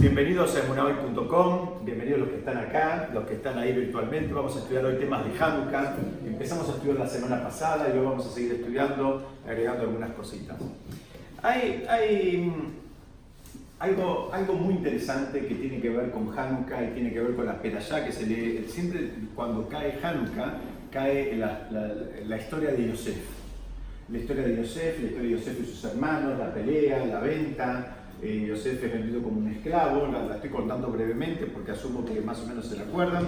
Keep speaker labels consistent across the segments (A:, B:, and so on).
A: Bienvenidos a emunahoy.com, bienvenidos los que están acá, los que están ahí virtualmente. Vamos a estudiar hoy temas de Hanukkah. Empezamos a estudiar la semana pasada y hoy vamos a seguir estudiando, agregando algunas cositas. Hay, mm, algo, algo muy interesante que tiene que ver con Hanukkah y tiene que ver con la Perashá que se lee. Siempre cuando cae Hanukkah, cae la, la, la historia de Yosef. La historia de Yosef, la historia de Yosef y sus hermanos, la pelea, la venta, eh, Yosef es vendido como un esclavo, la, estoy contando brevemente porque asumo que más o menos se recuerdan.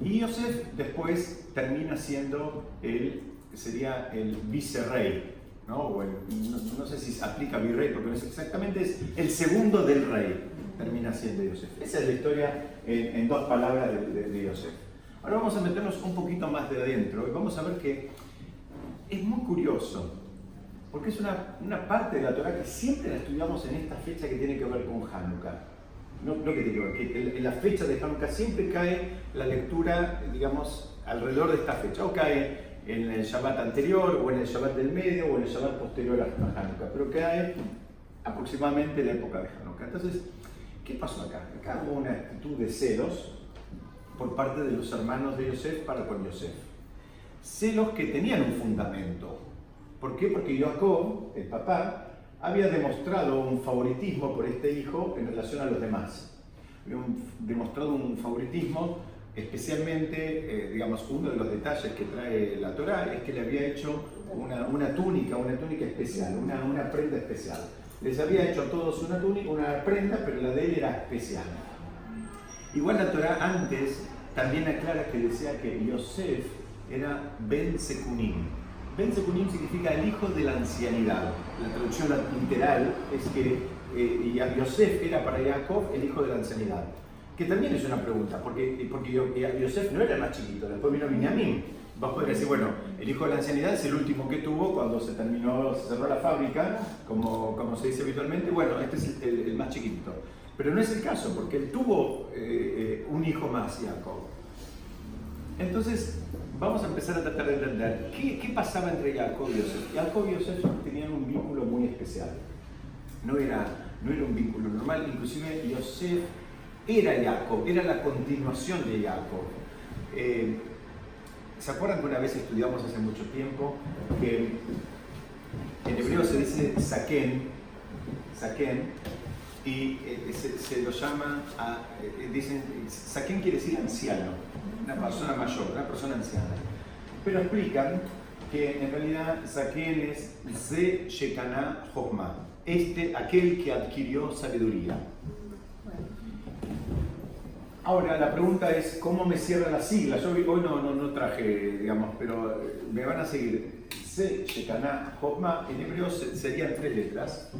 A: Y Yosef después termina siendo el, sería el vicerrey, ¿no? no, sé si se aplica virrey porque no es exactamente, es el segundo del rey, termina siendo Yosef. Esa es la historia en, dos palabras de, de Yosef. Ahora vamos a meternos un poquito más de adentro y vamos a ver que es muy curioso porque es una, una, parte de la Torah que siempre la estudiamos en esta fecha que tiene que ver con Hanukkah. No, no que tiene que ver, que en la fecha de Hanukkah siempre cae la lectura, digamos, alrededor de esta fecha, o cae en el Shabbat anterior, o en el Shabbat del medio, o en el Shabbat posterior a Hanukkah, pero cae aproximadamente en la época de Hanukkah. Entonces, ¿qué pasó acá? Acá hubo una actitud de celos por parte de los hermanos de Yosef para con Yosef. Celos que tenían un fundamento, ¿Por qué? Porque Jacob, el papá, había demostrado un favoritismo por este hijo en relación a los demás. Había demostrado un favoritismo, especialmente, eh, digamos, uno de los detalles que trae la Torá es que le había hecho una, túnica, una túnica especial, una, prenda especial. Les había hecho a todos una túnica, una prenda, pero la de él era especial. Igual la Torá antes también aclara que decía que Yosef era Ben Sekunim, Ben Sekunim significa el hijo de la ancianidad. La traducción literal es que eh, Yosef era para Jacob el hijo de la ancianidad. Que también es una pregunta, porque, porque Yosef no era más chiquito, después vino Binyamin. Vas a poder decir, bueno, el hijo de la ancianidad es el último que tuvo cuando se terminó, se cerró la fábrica, como, como se dice habitualmente, bueno, este es el, más chiquito. Pero no es el caso, porque él tuvo eh, eh, un hijo más, Jacob. Entonces, vamos a empezar a tratar de entender qué, pasaba entre Jacob y Yosef. Jacob y Yosef tenían un vínculo muy especial. No era, no era un vínculo normal, inclusive Yosef era Jacob, era la continuación de Jacob. Eh, ¿Se acuerdan que una vez estudiamos hace mucho tiempo que en hebreo se dice saken, saken y eh, se, lo llama, a, eh, dicen, saken quiere decir anciano una persona mayor, una persona anciana. Pero explican que en realidad Zaken es Ze Shekana Chokma, este, aquel que adquirió sabiduría. Ahora, la pregunta es, ¿cómo me cierra la sigla? Yo hoy no, no, no traje, digamos, pero me van a seguir. Se Shekana Chokma, en hebreo serían tres letras.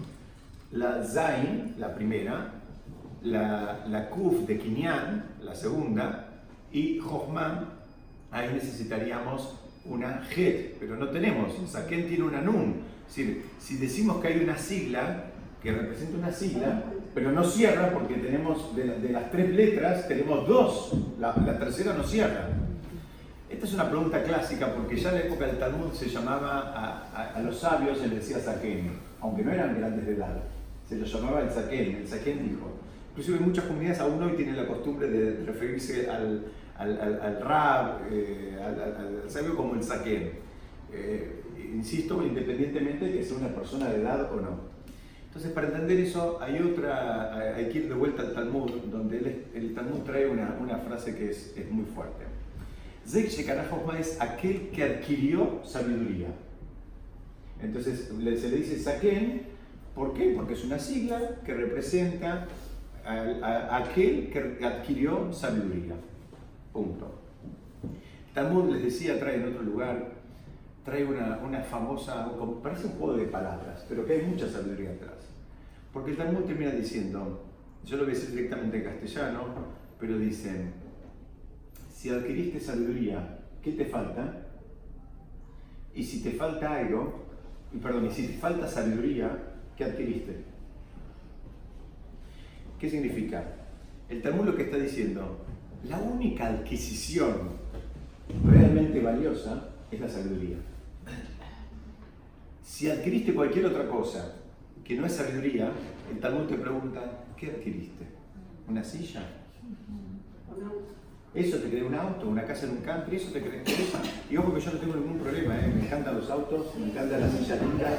A: La Zain, la primera, la, la Kuf de Kinyan, la segunda, y Jochman, ahí necesitaríamos una Het, pero no tenemos. Saken tiene una Nun. Es decir, si decimos que hay una sigla que representa una sigla, pero no cierra porque tenemos de, las tres letras, tenemos dos, la, tercera no cierra. Esta es una pregunta clásica porque ya en la época del Talmud se llamaba a, los sabios, se les decía Saken, aunque no eran grandes de edad, se los llamaba el Saken, el Saken dijo. Inclusive muchas comunidades aún hoy tienen la costumbre de referirse al, al, al, rap, eh, al, sabio como el saquén. Eh, insisto, independientemente de que sea una persona de edad o no. Entonces, para entender eso, hay otra, hay que ir de vuelta al Talmud, donde el, Talmud trae una, una, frase que es, es muy fuerte. Zek es aquel que adquirió sabiduría. Entonces, se le dice Saken, ¿por qué? Porque es una sigla que representa a aquel que adquirió sabiduría. Punto. Talmud, les decía, trae en otro lugar, trae una, una famosa, parece un juego de palabras, pero que hay mucha sabiduría atrás. Porque el Talmud termina diciendo, yo lo voy a decir directamente en castellano, pero dicen, si adquiriste sabiduría, ¿qué te falta? Y si te falta algo, perdón, y si te falta sabiduría, ¿qué adquiriste? ¿Qué significa? El Talmud lo que está diciendo, la única adquisición realmente valiosa es la sabiduría. Si adquiriste cualquier otra cosa que no es sabiduría, el Talmud te pregunta, ¿qué adquiriste? ¿Una silla? ¿Eso te cree un auto, una casa en un country? ¿Eso te cree Y ojo que yo no tengo ningún problema, ¿eh? me encantan los autos, me encantan las sillas lindas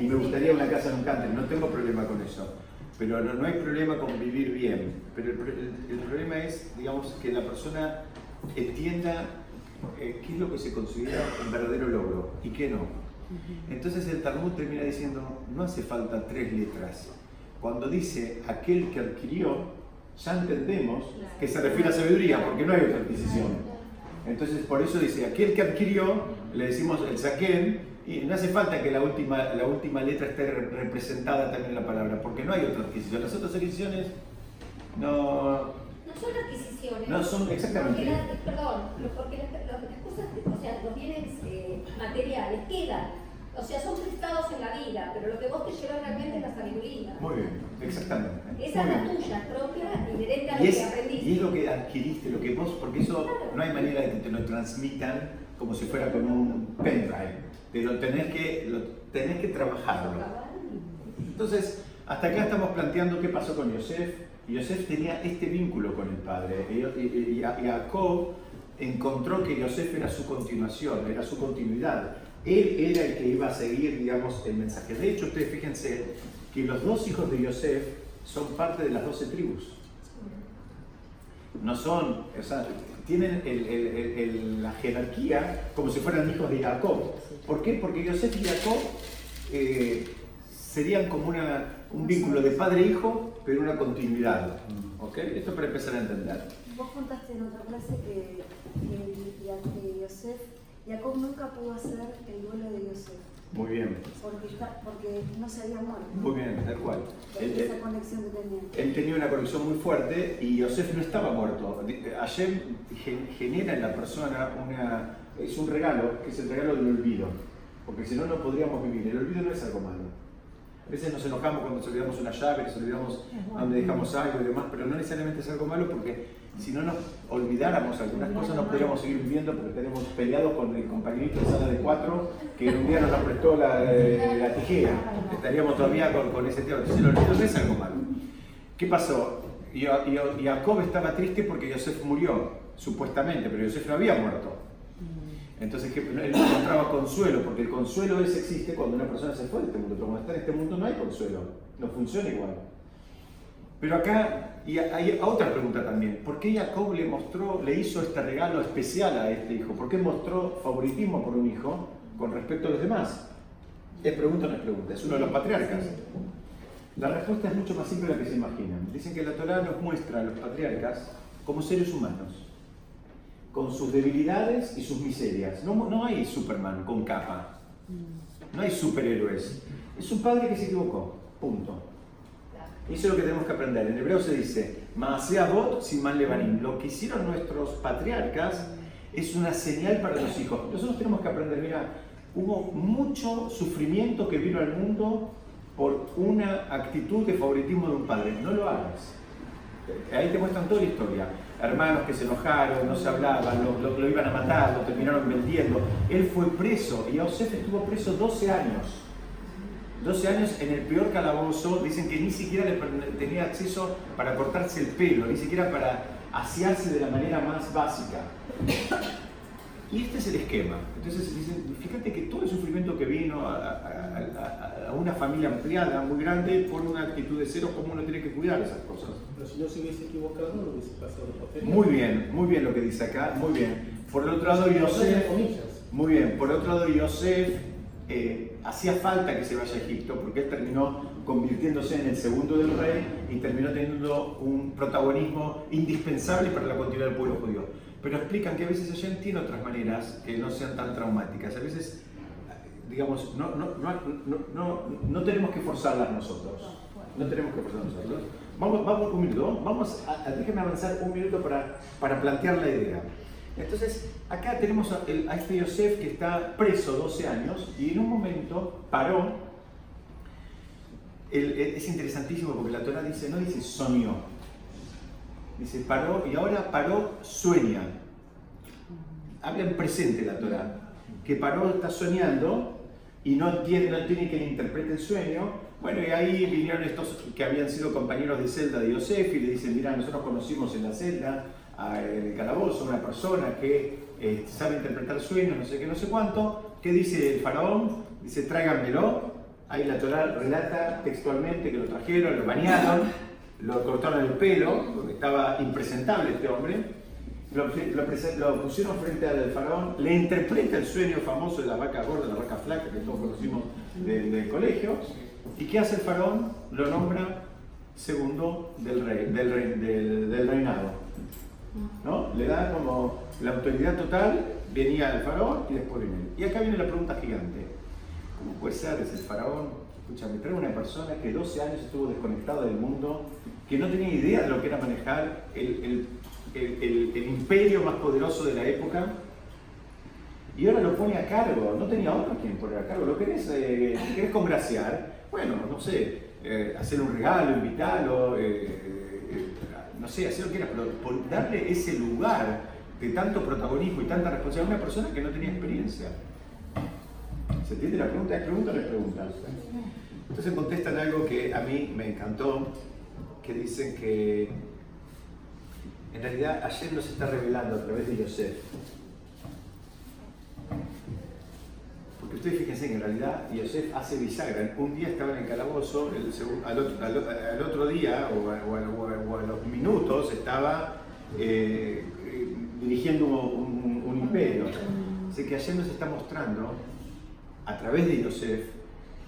A: y me gustaría una casa en un country, no tengo problema con eso. Pero no, hay problema con vivir bien. Pero el, problema es, digamos, que la persona entienda eh, qué es lo que se considera un verdadero logro y qué no. Entonces el Talmud termina diciendo, no hace falta tres letras. Cuando dice aquel que adquirió, ya entendemos que se refiere a sabiduría, porque no hay otra adquisición. Entonces, por eso dice, aquel que adquirió, le decimos el saquén, y no hace falta que la última, la última letra esté representada también en la palabra, porque no hay otra adquisición. Las otras adquisiciones
B: no... No son adquisiciones.
A: No son, exactamente.
B: perdón, porque las, cosas, o sea, los bienes eh, materiales quedan o sea, son prestados en la vida, pero lo que vos te llevas realmente es la sabiduría.
A: Muy bien, exactamente.
B: Esa es la tuya, propia, inherente a lo que aprendiste.
A: Y es lo que adquiriste, lo que vos, porque eso no hay manera de que te lo transmitan como si fuera con un pendrive. Te lo tenés que, lo, tenés que trabajarlo. Entonces, hasta acá estamos planteando qué pasó con Yosef. Yosef tenía este vínculo con el padre. Y, Jacob encontró que Yosef era su continuación, era su continuidad. Él era el que iba a seguir, digamos, el mensaje. De hecho, ustedes fíjense que los dos hijos de Yosef son parte de las doce tribus. No son, o sea, tienen la jerarquía como si fueran hijos de Jacob. ¿Por qué? Porque Yosef y Jacob eh, serían como una, un vínculo de padre-hijo, pero una continuidad. ¿Ok? Esto para empezar a entender.
C: Vos contaste en otra clase que, que Yosef Jacob nunca pudo hacer el duelo de Yosef.
A: Muy bien.
C: Porque, porque no se había muerto.
A: Muy bien, tal cual.
C: esa conexión que tenía.
A: Él tenía una conexión muy fuerte y Yosef no estaba muerto. Hashem genera en la persona una, es un regalo, que es el regalo del olvido. Porque si no, no podríamos vivir. El olvido no es algo malo. A veces nos enojamos cuando nos olvidamos una llave, nos olvidamos dónde dejamos algo y demás, pero no necesariamente es algo malo porque si no nos olvidáramos algunas cosas no podríamos seguir viviendo porque tenemos peleados con el compañerito de sala de cuatro que un día nos prestó la, eh, la tijera. Estaríamos todavía con, ese tema. Entonces el olvido no es algo malo. ¿Qué pasó? Y, Jacob estaba triste porque Yosef murió, supuestamente, pero Yosef no había muerto. Entonces él no encontraba consuelo, porque el consuelo es, existe cuando una persona se fue de este mundo, pero cuando está en este mundo no hay consuelo, no funciona igual. Pero acá y hay otra pregunta también, ¿por qué Jacob le mostró, le hizo este regalo especial a este hijo? ¿Por qué mostró favoritismo por un hijo con respecto a los demás? Es pregunta o no es pregunta, es uno de los patriarcas. La respuesta es mucho más simple de la que se imaginan. Dicen que la Torah nos muestra a los patriarcas como seres humanos, con sus debilidades y sus miserias. No, no hay Superman con capa, no hay superhéroes. Es un padre que se equivocó, punto. Eso es lo que tenemos que aprender. En hebreo se dice, Maaseabot Siman Levanim. Lo que hicieron nuestros patriarcas es una señal para los hijos. Nosotros tenemos que aprender, mira, hubo mucho sufrimiento que vino al mundo por una actitud de favoritismo de un padre. No lo hagas. Ahí te muestran toda la historia. Hermanos que se enojaron, no se hablaban, lo, lo iban a matar, lo terminaron vendiendo. Él fue preso y Josef estuvo preso 12 años. 12 años en el peor calabozo, dicen que ni siquiera le tenía acceso para cortarse el pelo, ni siquiera para asearse de la manera más básica. Y este es el esquema. Entonces dicen, fíjate que todo el sufrimiento que vino a, una familia ampliada, muy grande, por una actitud de cero, ¿cómo uno tiene que cuidar esas cosas?
D: Pero si no se hubiese equivocado, no hubiese pasado
A: Muy bien, muy bien lo que dice acá, muy bien. Por el otro lado, Yosef, muy bien, por el otro lado, Yosef eh, hacía falta que se vaya a Egipto porque él terminó convirtiéndose en el segundo del rey y terminó teniendo un protagonismo indispensable para la continuidad del pueblo judío. Pero explican que a veces allá tiene otras maneras que no sean tan traumáticas. A veces, digamos, no, no, no, no tenemos que forzarlas nosotros. No tenemos que forzarlas nosotros. Vamos, vamos un minuto, vamos a, déjenme avanzar un minuto para, para plantear la idea. Entonces, acá tenemos a, este Yosef que está preso 12 años y en un momento paró. es interesantísimo porque la Torah dice, no dice soñó, dice paró y ahora paró, sueña. Habla en presente la Torah, que paró está soñando y no tiene, no tiene le interprete el sueño, Bueno, y ahí vinieron estos que habían sido compañeros de celda de Yosef y le dicen, mira, nosotros conocimos en la celda, en el calabozo, una persona que eh, sabe interpretar sueños, no sé qué, no sé cuánto. ¿Qué dice el faraón? Dice, tráiganmelo. Ahí la Torah relata textualmente que lo trajeron, lo bañaron, lo cortaron el pelo, porque estaba impresentable este hombre. Lo, pusieron frente al faraón, le interpreta el sueño famoso de la vaca gorda, la vaca flaca que todos conocimos del, del colegio. ¿Y qué hace el faraón? Lo nombra segundo del, rey, del, rey- del- reinado. ¿no? Le da como la autoridad total, venía el faraón y después viene él. Y acá viene la pregunta gigante. ¿Cómo puede ser ese faraón? Escúchame, trae una persona que 12 años estuvo desconectada del mundo, que no tenía idea de lo que era manejar el, el- el- imperio más poderoso de la época, y ahora lo pone a cargo. No tenía otro quien poner a cargo. ¿Lo querés, eh, querés congraciar? Bueno, no sé, eh, hacer un regalo, invitarlo, eh, eh, no sé, hacer lo que quieras, pero por darle ese lugar de tanto protagonismo y tanta responsabilidad a una persona que no tenía experiencia. ¿Se entiende la pregunta? ¿Es pregunta o no es pregunta? Entonces contestan algo que a mí me encantó, que dicen que en realidad ayer nos está revelando a través de Yosef. Porque ustedes fíjense que en realidad Yosef hace bisagra. Un día estaba en el calabozo, el al, otro, al- otro día o a, los minutos estaba eh, eh, dirigiendo un, un- un imperio. Así que ayer nos está mostrando, a través de Yosef,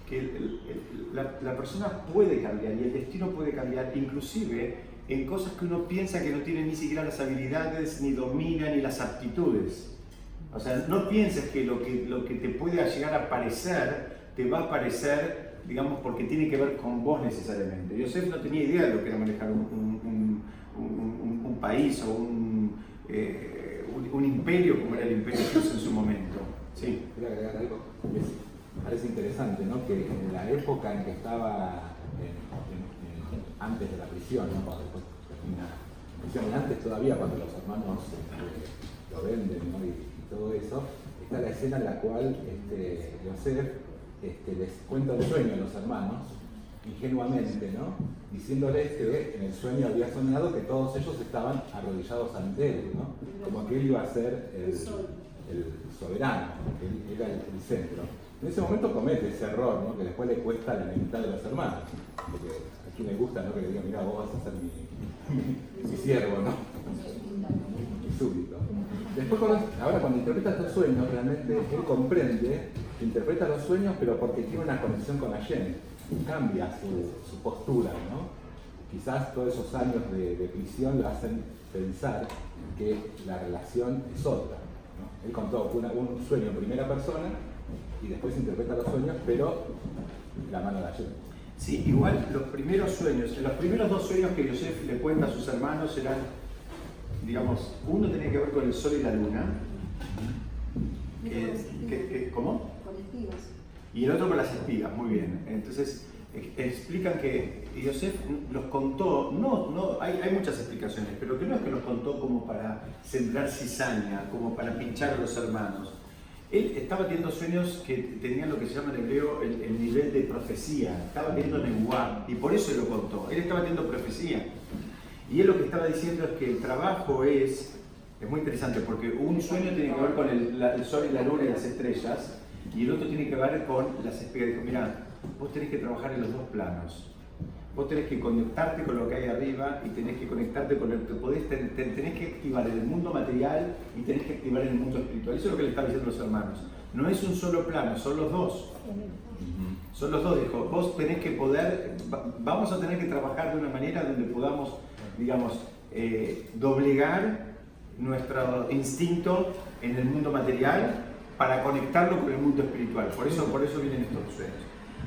A: que el- el- la, la persona puede cambiar y el destino puede cambiar, inclusive en cosas que uno piensa que no tiene ni siquiera las habilidades, ni domina, ni las aptitudes. O sea, no pienses que lo que, lo que te puede llegar a parecer, te va a parecer, digamos, porque tiene que ver con vos necesariamente. Yosef no tenía idea de lo que era manejar un, un- un- un- país o un, eh, un- un imperio como era el imperio en su momento. Sí.
E: Quería agregar algo. Parece interesante, ¿no? Que en la época en que estaba en- en- en- antes de la prisión, ¿no? Cuando después termina la prisión, y antes todavía cuando los hermanos este, lo venden, ¿no? Y, y todo eso, está la escena en la cual este, Yosef este, les cuenta el sueño a los hermanos, ingenuamente, ¿no? Diciéndoles que en el sueño había soñado que todos ellos estaban arrodillados ante él, ¿no? Como que él iba a ser el, el soberano, que él era el, el centro. En ese momento comete ese error, ¿no? que después le cuesta la enemistad de los hermanos. Porque a quien le gusta ¿no? que le diga, mira, vos vas a ser mi, siervo, ¿no? Mi súbdito. Después, ahora cuando interpreta estos sueños, realmente él comprende interpreta los sueños, pero porque tiene una conexión con Hashem. Cambia su, postura, ¿no? Quizás todos esos años de, prisión lo hacen pensar que la relación es otra. Él contó un sueño en primera persona y después interpreta los sueños, pero la mano de Hashem.
A: Sí, igual los primeros sueños, los primeros dos sueños que Yosef le cuenta a sus hermanos eran, digamos, uno tenía que ver con el sol y la luna. que- que- que- ¿Cómo?
C: Con espigas.
A: Y el otro con las espigas, muy bien. Entonces, explican que Yosef los contó, no, no, hay, hay muchas explicaciones, pero que no es que los contó como para sembrar cizaña, como para pinchar a los hermanos. Él estaba teniendo sueños que tenían lo que se llama en hebreo el, el nivel de profecía, estaba teniendo nebuá, y por eso lo contó. Él estaba teniendo profecía. Y él lo que estaba diciendo es que el trabajo es, es muy interesante, porque un sueño tiene que ver con el, la- el sol y la luna y las estrellas, y el otro tiene que ver con las. Dijo, mira, vos tenés que trabajar en los dos planos. Vos tenés que conectarte con lo que hay arriba y tenés que conectarte con el que podés, ten- ten- tenés que activar en el mundo material y tenés que activar en el mundo espiritual. Eso es lo que le estaba diciendo los hermanos. No es un solo plano, son los dos. Son los dos, dijo, vos tenés que poder, va- vamos a tener que trabajar de una manera donde podamos, digamos, eh, doblegar nuestro instinto en el mundo material para conectarlo con el mundo espiritual. Por eso, por eso vienen estos sueños.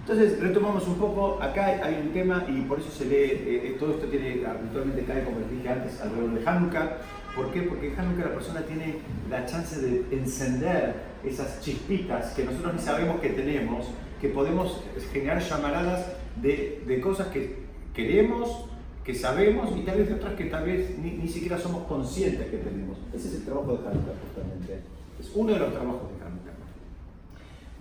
A: Entonces, retomamos un poco, acá hay un tema y por eso se lee, eh, eh, todo esto tiene, habitualmente cae, como les dije antes, alrededor de Hanukkah. ¿Por qué? Porque Hanukkah la persona tiene la chance de encender esas chispitas que nosotros ni sabemos que tenemos, que podemos generar llamaradas de, de cosas que queremos, que sabemos y tal vez de otras que tal vez ni, ni siquiera somos conscientes que tenemos. Ese es el trabajo de Hanukkah justamente. Es uno de los trabajos de.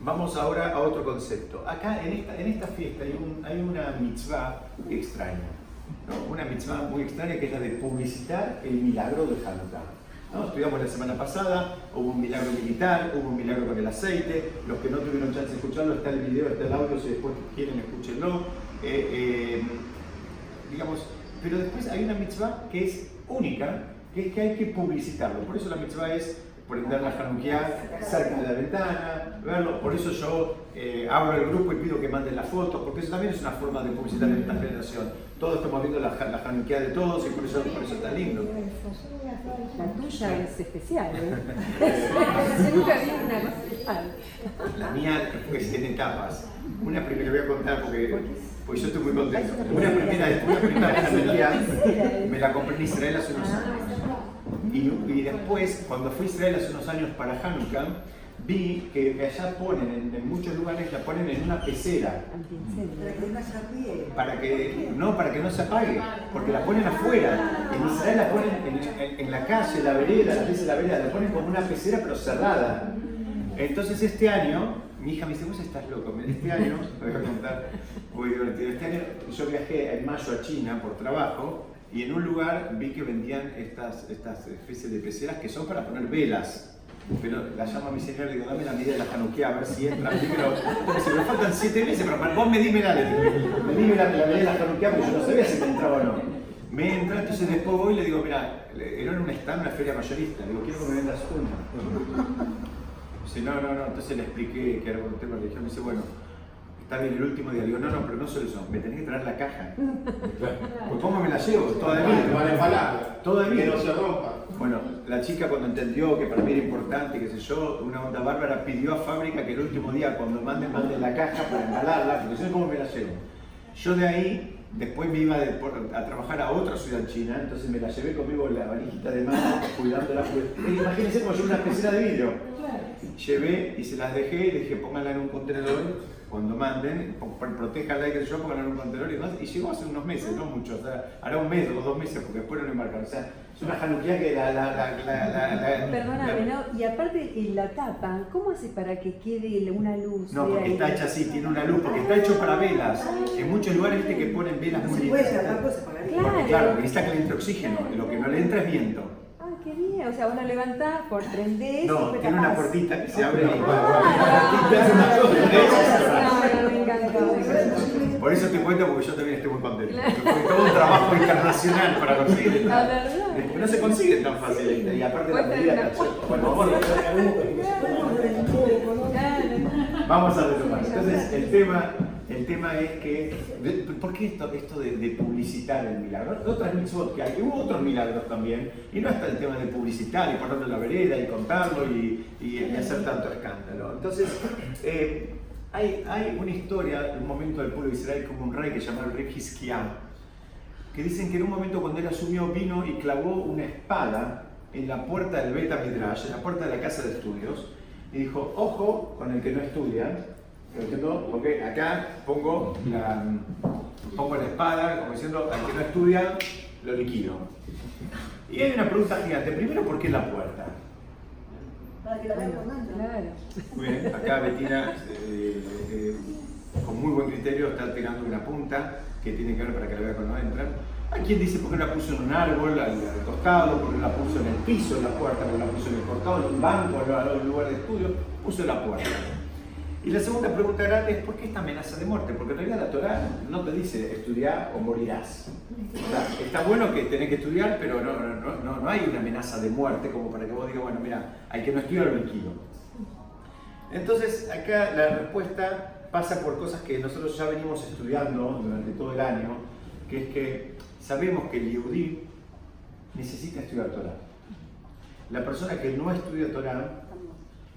A: Vamos ahora a otro concepto. Acá en esta, en esta fiesta hay, un- hay una mitzvah extraña, ¿no? una mitzvah muy extraña que es la de publicitar el milagro de Hanukkah. ¿no? Estudiamos la semana pasada, hubo un milagro militar, hubo un milagro con el aceite, los que no tuvieron chance de escucharlo, está el video, está el audio, si después quieren escúchenlo. Eh, eh, digamos, pero después hay una mitzvah que es única, que es que hay que publicitarlo. Por eso la mitzvah es prender la Hanukkah cerca de la ventana, verlo. Por eso yo eh, abro el grupo y pido que manden las fotos, porque eso también es una forma de publicitar en esta generación. Todos estamos viendo la, la de todos y por eso, por eso está lindo.
F: La tuya es especial, ¿eh? Nunca vi una.
A: La mía pues, tiene etapas. Una primera voy a contar porque, porque yo estoy muy contento. Una primera, una primera Hanukkah me la compré en Israel hace unos años. Y, y después, cuando fui a Israel hace unos años para Hanukkah, vi que allá ponen, en, en muchos lugares la ponen en una pecera. Para que, no, para que no se apague, porque la ponen afuera. En Israel la ponen en, en- en la calle, la vereda, la vereda, la ponen como una pecera pero cerrada. Entonces este año, mi hija me dice, vos estás loco, este año, voy a contar, muy divertido, este año yo viajé en mayo a China por trabajo y en un lugar vi que vendían estas, estas especies de peceras que son para poner velas. Pero la llamo a mi señora y le digo, dame la medida de la Hanukkah a ver si entra. Pero, si me faltan siete meses, pero vos me dime la, me dime la, medida de la Hanukkah porque yo no sabía si me entraba o no. Me entra, entonces después voy y le digo, mira, era en un stand, una feria mayorista, le digo, quiero que me vendas una. Dice, no, no, no, entonces le expliqué que era un tema religión, me dice, bueno, está bien el último día, digo, no, no, pero no solo eso, me tenés que traer la caja. Pues cómo me la llevo, toda de
D: Te van a
A: mí.
D: embalar.
A: Todo de
D: Que no se rompa.
A: Bueno, la chica cuando entendió que para mí era importante, qué sé yo, una onda bárbara, pidió a fábrica que el último día cuando manden, manden la caja para embalarla, porque sé cómo me la llevo. Yo de ahí, después me iba a trabajar a otra ciudad china, entonces me la llevé conmigo la valijita de mano, cuidándola. porque- Imagínense como yo una pecera de vidrio. Llevé y se las dejé y dije, pónganla en un contenedor cuando manden, po- pro- protéjanla y que yo, pónganla en un contenedor y demás. Y llegó hace unos meses, no mucho, o sea, hará un mes o dos meses porque después no lo embarcan. O sea, es una januquía que la... la, la, la, la, la-
F: Perdóname,
A: la-
F: ¿no? Y aparte en la tapa, ¿cómo hace para que quede una luz?
A: No, porque
F: ahí?
A: está hecha así, tiene una luz, porque está hecho para velas. En muchos lugares viste que ponen velas muy lindas. Porque claro,
F: Claro.
A: necesita que le entre oxígeno, lo que no le entra es viento.
F: Ah, qué bien. O sea, vos lo levantás, por prendés
A: No, tiene una puertita que se abre y...
F: Ah.
A: Por eso te cuento, porque yo también estoy muy contento. Fue todo un trabajo internacional para conseguir esta.
F: La verdad.
A: Porque no se consigue tan fácil. Y aparte la medida bueno, vamos a retomar. Entonces, el tema, el tema es que. ¿Por qué esto, esto de, de publicitar el milagro? Otras mitzvot que hay, hubo otros milagros también, y no está el tema de publicitar y ponerlo en la vereda y contarlo y, y- y hacer tanto escándalo. Entonces, eh, hay, hay una historia, un momento del pueblo de Israel como un rey que se llama el rey Hizkiah, que dicen que en un momento cuando él asumió vino y clavó una espada en la puerta del Beta Midrash, en la puerta de la casa de estudios, y dijo, ojo con el que no estudia, ¿Lo entiendo? Porque acá pongo la, pongo la espada, como diciendo, al que no estudia, lo liquido. Y hay una pregunta gigante. Primero, ¿por qué la puerta?
C: Para que la vean por.
A: Muy bien, acá Betina, eh, eh, con muy buen criterio, está tirando una punta que tiene que ver para que la vea cuando entran. Hay quien dice por qué la puso en un árbol al, al costado, por qué la puso en el piso de la puerta, por qué la puso en el costado, en un banco, en un lugar de estudio, puso en la puerta. Y la segunda pregunta grande es ¿por qué esta amenaza de muerte? Porque en realidad la Torah no te dice estudiar o morirás. Sea, está bueno que tenés que estudiar, pero no, no, no, no hay una amenaza de muerte como para que vos digas, bueno, mira, hay que no estudiar lo liquido. Entonces, acá la respuesta pasa por cosas que nosotros ya venimos estudiando durante todo el año, que es que sabemos que el Yehudí necesita estudiar Torah. La persona que no estudia Torah,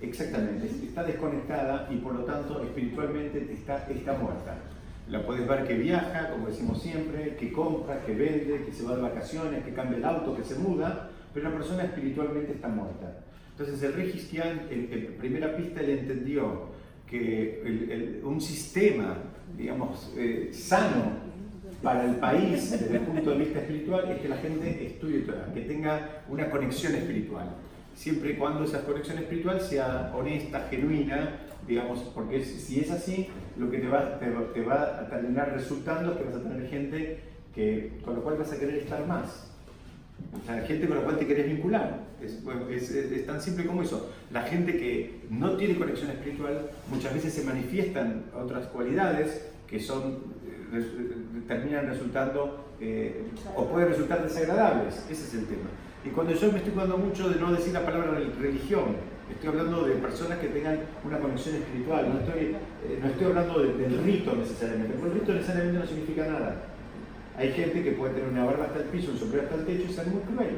A: exactamente, está desconectada y por lo tanto espiritualmente está, está muerta. La puedes ver que viaja, como decimos siempre, que compra, que vende, que se va de vacaciones, que cambia el auto, que se muda, pero la persona espiritualmente está muerta. Entonces el rey en, primera pista, él entendió que un sistema, digamos, eh, sano para el país desde el punto de vista espiritual es que la gente estudie Torah, que tenga una conexión espiritual. Siempre y cuando esa conexión espiritual sea honesta, genuina digamos, porque si es así, lo que te va, a terminar resultando es que vas a tener gente que, con lo cual vas a querer estar más. Gente con la cual te querés vincular. Es, es- tan simple como eso. La gente que no tiene conexión espiritual muchas veces se manifiestan otras cualidades que son, eh, terminan resultando eh, o pueden resultar desagradables. Ese es el tema. Y cuando yo me estoy cuidando mucho de no decir la palabra rel- religión, estoy hablando de personas que tengan una conexión espiritual, no estoy, eh, no estoy hablando de- del rito necesariamente, porque el rito necesariamente no significa nada. Hay gente que puede tener una barba hasta el piso, un sombrero hasta el techo y ser muy cruel.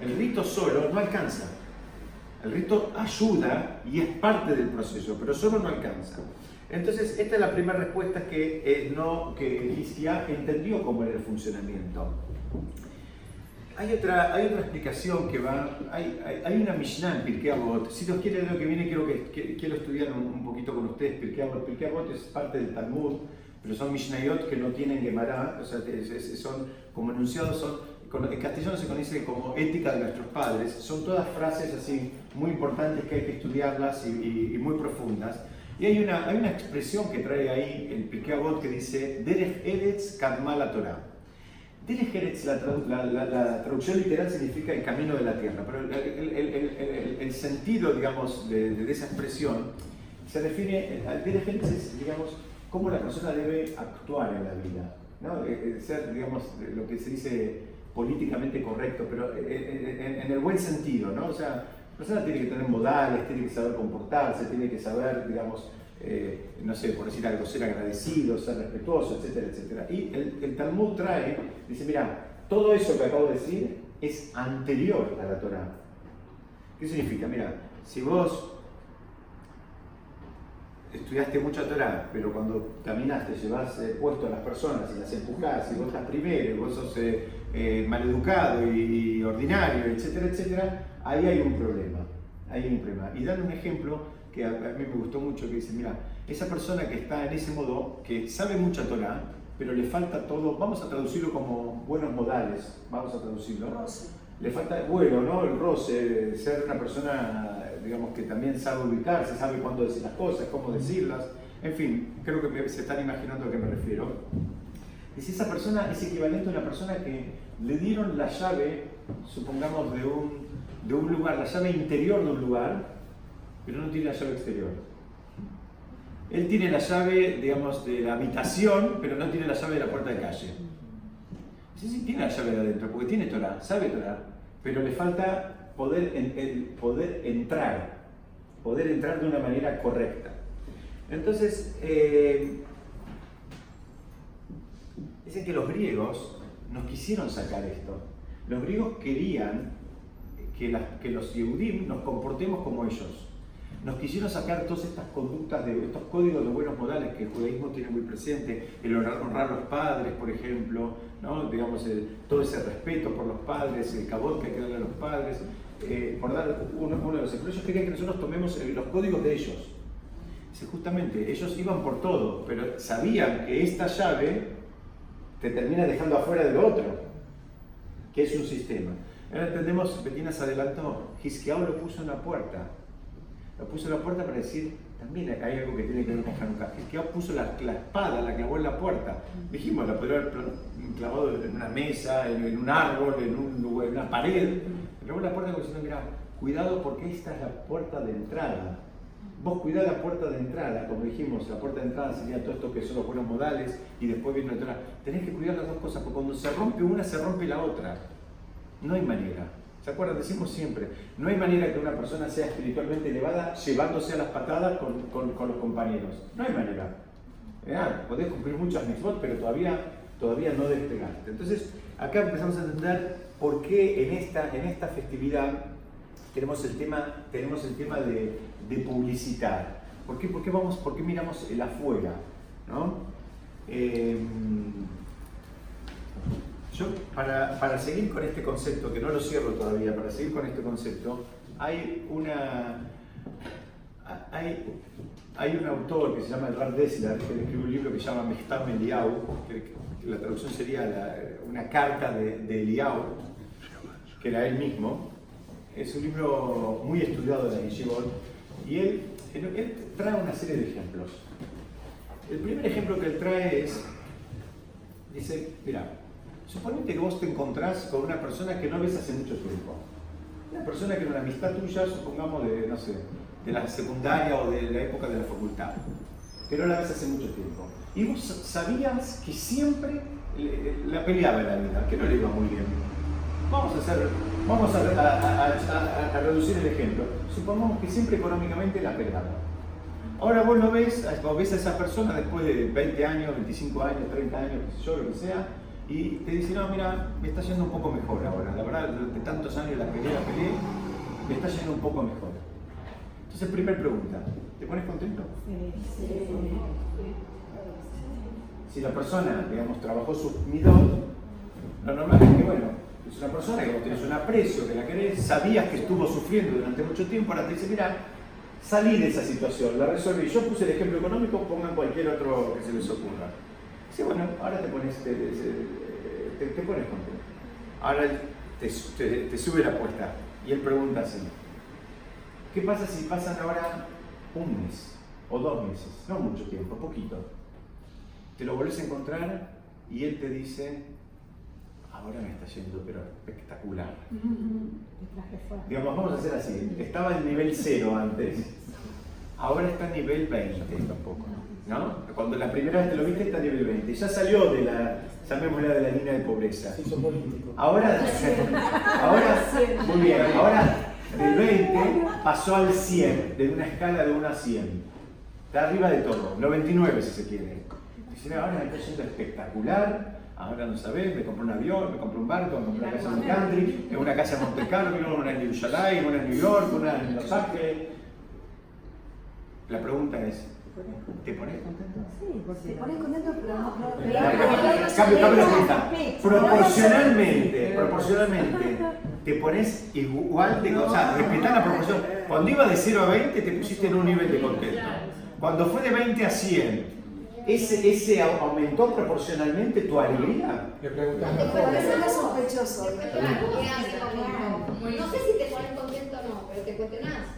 A: El rito solo no alcanza. El rito ayuda y es parte del proceso, pero solo no alcanza. Entonces, esta es la primera respuesta que, eh, no, que Hizkia entendió cómo era el funcionamiento. Hay otra, hay otra explicación que va, hay, hay, hay una Mishnah en Pirkei Avot. Si Dios quiere, lo que viene quiero, que, que- quiero estudiar un, un poquito con ustedes Pirkei Avot. Es parte del Talmud, pero son Mishnayot que no tienen Gemara, o sea, es- es- son como enunciados, son, en castellano se conoce como ética de nuestros padres. Son todas frases así muy importantes que hay que estudiarlas y, y- y muy profundas. Y hay una, hay una expresión que trae ahí el Pirkei Avot que dice, Derech Eretz Kadma la Torah. Derech Eretz, la, tradu- la- la- la traducción literal significa el camino de la tierra, pero el, el- el- el- sentido, digamos, de, de esa expresión se refiere al es, digamos, cómo la persona debe actuar en la vida, ¿no? Eh, eh, ser, digamos, lo que se dice políticamente correcto, pero eh, en el buen sentido, ¿no? O sea, la persona tiene que tener modales, tiene que saber comportarse, tiene que saber, digamos, eh, no sé, por decir algo, ser agradecido, ser respetuoso, etcétera, etcétera. Y el, Talmud trae, dice, mira, todo eso que acabo de decir es anterior a la Torah. ¿Qué significa? Mira, si vos estudiaste mucha Torah, pero cuando caminaste llevas eh, puesto a las personas y las empujás, y vos estás primero, y vos sos eh, eh, maleducado y, ordinario, etcétera, etcétera, ahí hay un problema. Hay un problema. Y dan un ejemplo que a, mí me gustó mucho, que dice, mira, esa persona que está en ese modo, que sabe mucha Torah, pero le falta todo, vamos a traducirlo como buenos modales, vamos a traducirlo.
C: Roce.
A: Le falta, bueno, ¿no? El roce, ser una persona, digamos, que también sabe ubicarse, sabe cuándo decir las cosas, cómo decirlas. En fin, creo que se están imaginando a qué me refiero. Si esa persona es equivalente a una persona que le dieron la llave, supongamos, de un, de un lugar, la llave interior de un lugar, pero no tiene la llave exterior. Él tiene la llave, digamos, de la habitación, pero no tiene la llave de la puerta de calle. Sí, sí, tiene la llave de adentro, porque tiene Torah, sabe Torah, pero le falta poder, entrar, poder entrar de una manera correcta. Entonces, eh, dicen que los griegos nos quisieron sacar esto. Los griegos querían que los Yehudim nos comportemos como ellos. Nos quisieron sacar todas estas conductas, de estos códigos de buenos modales que el judaísmo tiene muy presente, el honrar, honrar a los padres, por ejemplo, ¿no? digamos, todo ese respeto por los padres, el cabot que hay que darle a los padres, eh, por dar uno, uno de los ejemplos. Ellos querían que nosotros tomemos eh, los códigos de ellos. Dice, justamente, ellos iban por todo, pero sabían que esta llave te termina dejando afuera del otro, que es un sistema. Ahora entendemos, Betina se adelantó, Hisquiao lo puso en la puerta. Lo puso en la puerta para decir, también hay algo que tiene que ver con Hanukkah. Hisquiao puso la, la espada, la clavó en la puerta. Dijimos, la podría haber clavado en una mesa, en, en un árbol, en, un lugar, en una pared. Clavó en la puerta como diciendo, mira, cuidado porque esta es la puerta de entrada. Vos cuidá la puerta de entrada, como dijimos, la puerta de entrada sería todo esto que son los buenos modales y después viene la otra. Tenés que cuidar las dos cosas, porque cuando se rompe una, se rompe la otra. No hay manera. ¿Se acuerdan? Decimos siempre, no hay manera que una persona sea espiritualmente elevada llevándose a las patadas con, con- los compañeros. No hay manera. Ah, podés cumplir muchas mitzvot, pero todavía, todavía no despegaste. Entonces, acá empezamos a entender por qué en esta, en esta festividad tenemos el tema, tenemos el tema de, de publicitar. ¿Por qué, por qué vamos, por qué miramos el afuera? ¿no? Eh, yo, para, seguir con este concepto, que no lo cierro todavía, para seguir con este concepto, hay un autor que se llama Edward Dessler, que escribió un libro que se llama Mechtam Eliau, que, la traducción sería una carta de, de Eliau, que era él mismo. Es un libro muy estudiado de Yeshivot, Y él, él trae una serie de ejemplos. El primer ejemplo que él trae es, dice, mira, suponete que vos te encontrás con una persona que no ves hace mucho tiempo. Una persona que era una amistad tuya, supongamos de, no sé, de la secundaria o de la época de la facultad, que no la ves hace mucho tiempo. Y vos sabías que siempre la peleaba en la vida, que no le iba muy bien. Vamos a hacer, vamos a, a- a- a- reducir el ejemplo. Supongamos que siempre económicamente la peleaba. Ahora vos lo ves, vos ves a esa persona después de 20 años, 25 años, 30 años, yo, lo que sea, y te dice, no, mira, me está yendo un poco mejor ahora. La verdad, durante tantos años la peleé, la peleé, me está yendo un poco mejor. Entonces, primer pregunta, ¿te pones contento? Si la persona, digamos, trabajó su midón, lo normal es que, bueno, es una persona que vos tenés un aprecio, que la querés, sabías que estuvo sufriendo durante mucho tiempo, ahora te dice, mira, salí de esa situación, la resolví. Yo puse el ejemplo económico, pongan cualquier otro que se les ocurra. Sí, bueno, ahora te pones, te, te- te pones contento. Ahora te, sube la apuesta y él pregunta así, ¿qué pasa si pasan ahora un mes o dos meses? No mucho tiempo, poquito. Te lo volvés a encontrar y él te dice, ahora me está yendo, pero espectacular. Digamos, vamos a hacer así. Estaba en nivel 0 antes, ahora está en nivel 20 tampoco. ¿No? Cuando la primera vez te lo viste está en nivel 20. Ya salió de la, llamémosla de la línea de pobreza.
D: Político.
A: Ahora, ahora, muy bien, ahora del 20 pasó al 100, de una escala de 1 a 100. Está arriba de todo, 99 si se quiere. Dice, ahora me está yendo espectacular, ahora no sabés, me compré un avión, me compré un barco, me compré una casa en un country, en una casa en Monte Carlo, una en Jerusalén, una en New York, una en Los Ángeles. La pregunta es, ¿te pones contento?
F: Sí, porque
C: Te pones contento, pero no.
A: Cambio, cambio la pregunta. Proporcionalmente, proporcionalmente, te pones igual de o sea, respetar la proporción. Cuando iba de 0 a 20, te pusiste en un nivel de contento. Cuando fue de 20 a 100, ¿ese, ese aumentó proporcionalmente tu alegría?
E: Le preguntamos
C: Me parece algo sospechoso.
B: No sé si te pones contento o no, pero te cuestionás.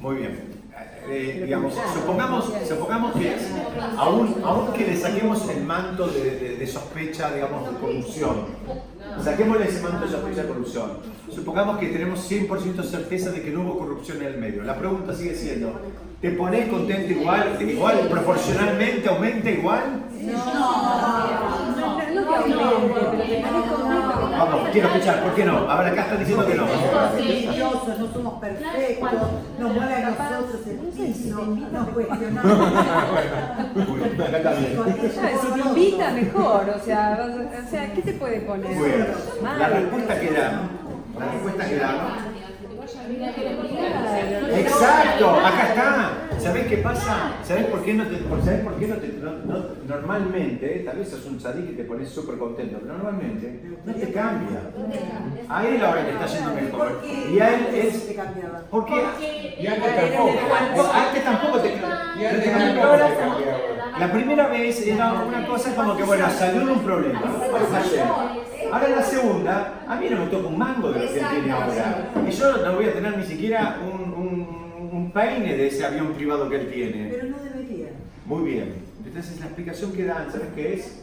A: Muy bien. Eh, digamos, supongamos, supongamos que aún, aún que le saquemos el manto de, de- sospecha, digamos, de corrupción, saquémosle ese manto de sospecha de corrupción. Supongamos que tenemos 100% certeza de que no hubo corrupción en el medio. La pregunta sigue siendo, ¿te pones contento igual? ¿Igual proporcionalmente aumenta igual?
F: no, no que aumente, pero te pones contento.
A: Vamos, quiero escuchar, ¿por qué no? Ahora acá están diciendo que no.
G: somos no somos perfectos, nos mueve a nosotros el piso, nos cuestionamos.
A: Acá también.
F: Si te invita, mejor. O sea, a- o sea, ¿qué te puede poner?
A: Bien. La respuesta que da, la respuesta que da. Exacto, acá está. ¿Sabés qué pasa? ¿Sabés por qué no te, por- ¿sabés por qué no te, no- no- normalmente, tal vez sos un sadí que te pones súper contento, pero normalmente no te cambia. A él ahora le está yendo mejor.
G: ¿Por qué?
A: Y a él es,
G: cambiaba?
A: porque, y antes tampoco, antes tampoco te,
E: cambiaba.
A: la primera vez era una cosa como que, bueno, salió de un problema. Ahora la segunda, a mí no me toca un mango de lo que él tiene ahora. Y yo no voy a tener ni siquiera un peine de ese avión privado que él tiene.
G: Pero no debería.
A: Muy bien. Entonces la explicación que dan, ¿sabes qué es?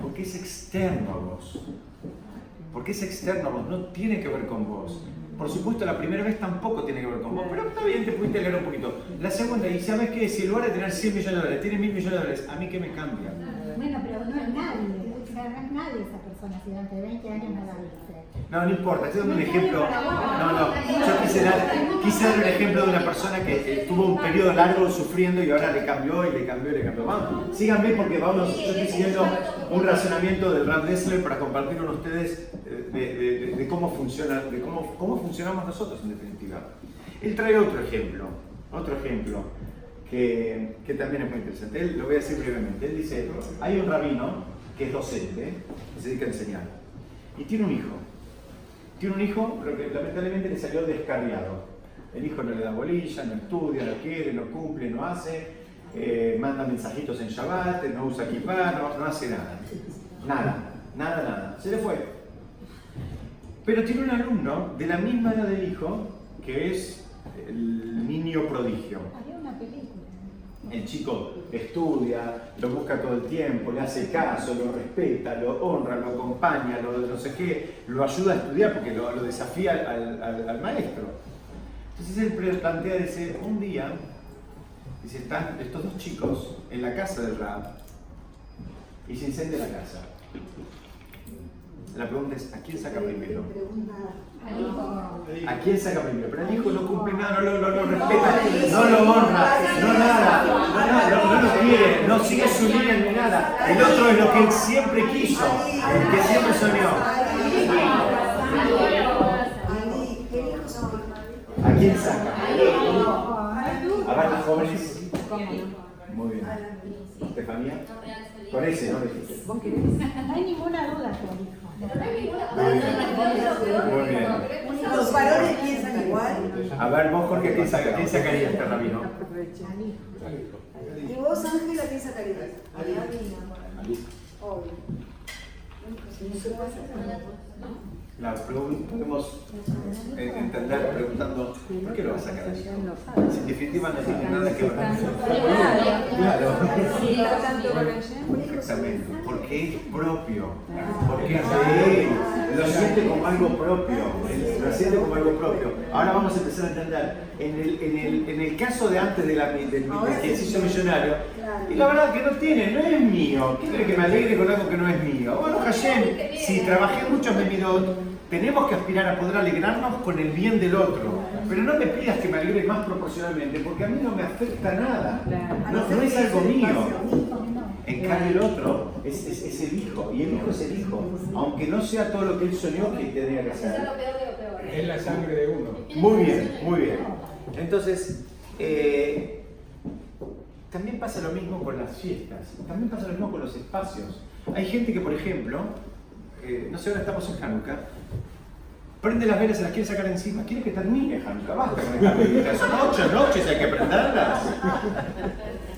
A: Porque es externo a vos. Porque es externo a vos, no tiene que ver con vos. Por supuesto, la primera vez tampoco tiene que ver con vos, pero está bien, te pudiste leer un poquito. La segunda, y sabes qué, si en lugar de tener 100 millones de dólares, tiene mil millones de dólares, ¿a mí qué me cambia?
H: Bueno, pero no es nadie, no es nadie esa persona, si durante 20 años no la viste.
A: No, no importa, estoy dando un ejemplo. No, no, yo quise dar, quise dar un ejemplo de una persona que tuvo un periodo largo sufriendo y ahora le cambió y le cambió y le cambió. Vamos, síganme porque vamos, yo estoy siguiendo un razonamiento del Rand Dessler para compartir con ustedes eh, de, de- de- de cómo funciona, de cómo, cómo funcionamos nosotros en definitiva. Él trae otro ejemplo, otro ejemplo que, que también es muy interesante. Él lo voy a decir brevemente. Él dice, hay un rabino que es docente, que se dedica a enseñar, y tiene un hijo. Tiene un hijo, pero que lamentablemente le salió descarriado. El hijo no le da bolilla, no estudia, no quiere, no cumple, no hace. eh, manda mensajitos en Shabbat, no usa kippah, no, no hace nada. Nada, nada, nada. Se le fue. Pero tiene un alumno de la misma edad del hijo, que es el niño prodigio. El chico estudia, lo busca todo el tiempo, le hace caso, lo respeta, lo honra, lo acompaña, lo no sé qué, lo ayuda a estudiar porque lo, lo desafía al, al- al maestro. Entonces él plantea, dice, un día, dice, están estos dos chicos en la casa del Rab y se incendia la casa. La pregunta es, ¿a quién saca primero? ¿A quién saca primero? Pero el hijo no cumple nada, no, lo- no, respeta, no lo honra, no nada, no, nada, no, no lo quiere, no sigue su línea ni nada. El otro es lo que él siempre quiso, el que siempre soñó. ¿A quién saca? A ver, los jóvenes. Muy bien. ¿Estefanía? Con ese, ¿no? Dijiste.
F: ¿Vos querés?
H: No hay ninguna duda que elijo.
A: Muy bien.
G: Los varones piensan igual.
A: A ver, vos, Jorge, ¿quién, saca, quién sacaría este rabino?
C: ¿Y vos, Ángela, qué sacarías? Obvio.
A: La podemos eh, entender preguntando, ¿por qué lo vas a sacar? Si en definitiva no tiene nada que ver con eso. Claro. Exactamente, porque es propio, porque es de él, lo siente como algo propio, lo siente como algo propio. Ahora vamos a empezar a entender, en el, en el, en el caso de antes de la, del, hizo millonario, y la verdad que no tiene, no es mío, ¿qué quiere que me alegre con algo que no es mío? Bueno, Hashem, si trabajé mucho en mi midot, tenemos que aspirar a poder alegrarnos con el bien del otro, pero no me pidas que me alegre más proporcionalmente, porque a mí no me afecta nada, no, no es algo mío. En cambio el otro es, es- es el hijo, y el hijo es el hijo, aunque no sea todo lo que él soñó que tenía que hacer.
B: peor.
I: Es la sangre de uno.
A: Muy bien, muy bien. Entonces, eh, también pasa lo mismo con las fiestas, también pasa lo mismo con los espacios. Hay gente que, por ejemplo, eh, no sé, ahora estamos en Hanukkah, prende las velas, se las quiere sacar encima, quiere que termine Hanukkah, basta con estas velitas, son ocho noches, hay que prenderlas.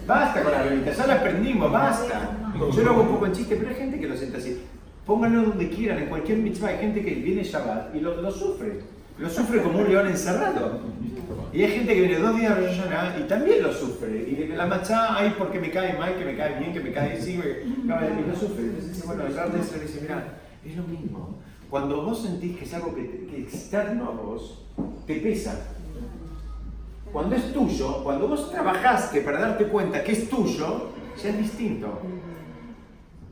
A: Basta con las velitas, ya las prendimos, basta. Yo lo hago un poco en chiste, pero hay gente que lo siente así. Pónganlo donde quieran, en cualquier mitzvah, hay gente que viene Shabbat y lo, lo sufre. Lo sufre como un león encerrado. Y hay gente que viene dos días de Rosh Hashanah y también lo sufre. Y de la machá, ay, porque me cae mal, que me cae bien, que me cae así, y lo sufre. Entonces dice, bueno, el le dice, mira, es lo mismo. Cuando vos sentís que es algo que, que externo a vos, te pesa. Cuando es tuyo, cuando vos trabajaste para darte cuenta que es tuyo, ya es distinto.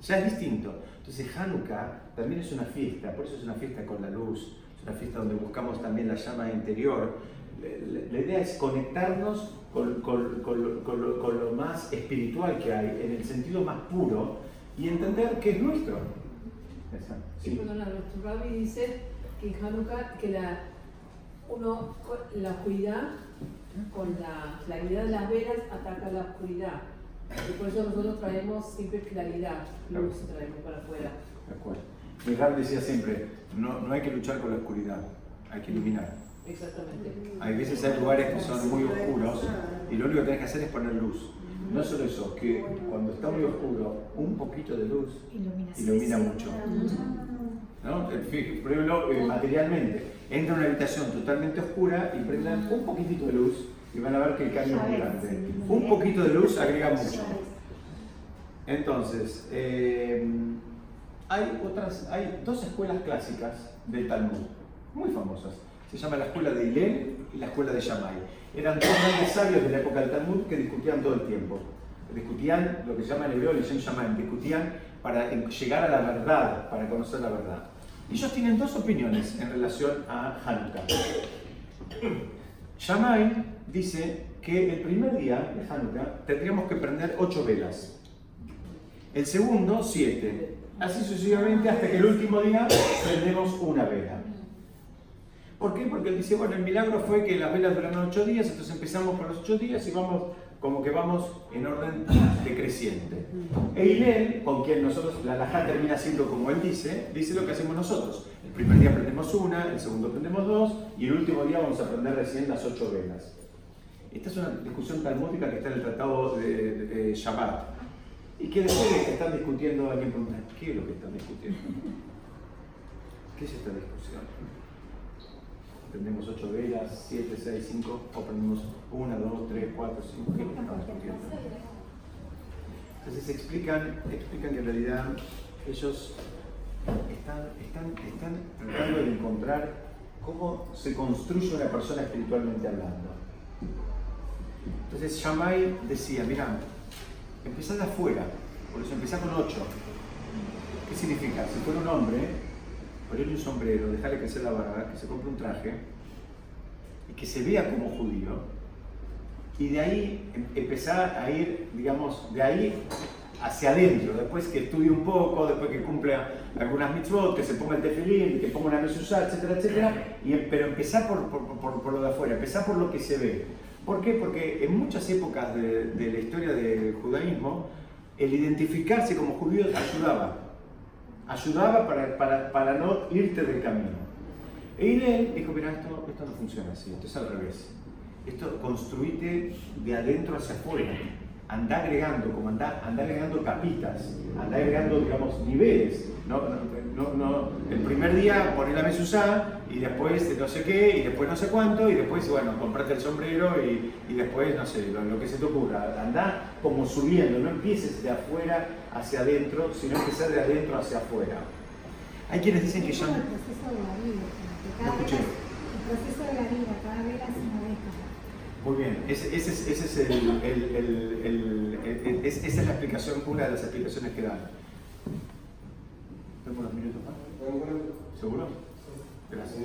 A: Ya es distinto. Entonces Hanukkah también es una fiesta, por eso es una fiesta con la luz, es una fiesta donde buscamos también la llama interior. La, la- idea es conectarnos con, con- con lo, con lo más espiritual que hay, en el sentido más puro, y entender que es nuestro. Esa,
J: Sí, perdona, nuestro rabbi dice que en Hanukkah que la, uno, la oscuridad, con la claridad de las velas, ataca la oscuridad. Y por eso nosotros traemos siempre claridad, luz traemos para afuera.
A: De acuerdo. Mi Rab decía siempre, no, no hay que luchar con la oscuridad, hay que iluminar.
J: Exactamente.
A: Hay veces hay lugares que son muy oscuros y lo único que tenés que hacer es poner luz. No solo eso, que cuando está muy oscuro, un poquito de luz ilumina mucho. ¿No? Por ejemplo, eh, materialmente, entra a una habitación totalmente oscura y prendan un poquitito de luz y van a ver que el cambio es muy grande. Un poquito de luz agrega mucho. Entonces, eh, hay, otras, hay dos escuelas clásicas del Talmud, muy famosas. Se llama la escuela de Hillel y la escuela de Shammai. Eran dos grandes sabios de la época del Talmud que discutían todo el tiempo. Discutían lo que se llama en hebreo Shem Shammai, discutían para llegar a la verdad, para conocer la verdad. Ellos tienen dos opiniones en relación a Hanukkah. Shammai dice que el primer día de Hanukkah tendríamos que prender ocho velas. El segundo, siete. Así sucesivamente hasta que el último día prendemos una vela. ¿Por qué? Porque él dice, bueno, el milagro fue que las velas duraron ocho días, entonces empezamos por los ocho días y vamos como que vamos en orden decreciente. E con quien nosotros, la alajá termina siendo como él dice, dice lo que hacemos nosotros. El primer día prendemos una, el segundo prendemos dos y el último día vamos a prender recién las ocho velas. Esta es una discusión talmúdica que está en el tratado de, de- de Shabbat. Y que después de que están discutiendo, alguien pregunta, ¿qué es lo que están discutiendo? ¿Qué es esta discusión? Prendemos 8 velas, 7, 6, 5, o prendemos 1, 2, 3, 4, 5, ¿qué es lo que están discutiendo? Entonces explican, explican que en realidad ellos están, están, están tratando de encontrar cómo se construye una persona espiritualmente hablando. Entonces Shammai decía, mira, empezá de afuera, por eso empezá con 8. ¿Qué significa? Si fuera un hombre, ponerle un sombrero, dejarle crecer la barba, que se compre un traje y que se vea como judío, y de ahí em- empezar a ir, digamos, de ahí hacia adentro, después que estudie un poco, después que cumpla algunas mitzvot, que se ponga el tefilín, que ponga una mezuzá, etcétera, etcétera, y, em- pero empezar por, por, por- por lo de afuera, empezar por lo que se ve. ¿Por qué? Porque en muchas épocas de, de la historia del judaísmo, el identificarse como judío ayudaba, ayudaba para, para, para no irte del camino. E Hillel dijo, mira, esto, esto no funciona así, esto es al revés. Esto construite de adentro hacia afuera. Anda agregando, como anda, anda agregando capitas, anda agregando, digamos, niveles. No, no, no. El primer día poné la mesuzá y después de no sé qué y después no sé cuánto y después, bueno, comprate el sombrero y, y después, no sé, lo, lo que se te ocurra. Anda como subiendo, no empieces de afuera hacia adentro, sino empezar de adentro hacia afuera. Hay quienes dicen que ya...
H: el proceso de la vida, cada el proceso de la vida, cada es una década.
A: Muy bien, ese, ese es, ese es el, el- el- el- el- el- es- esa es la explicación, una de las explicaciones que dan. ¿Tengo unos minutos más? ¿Seguro? Gracias.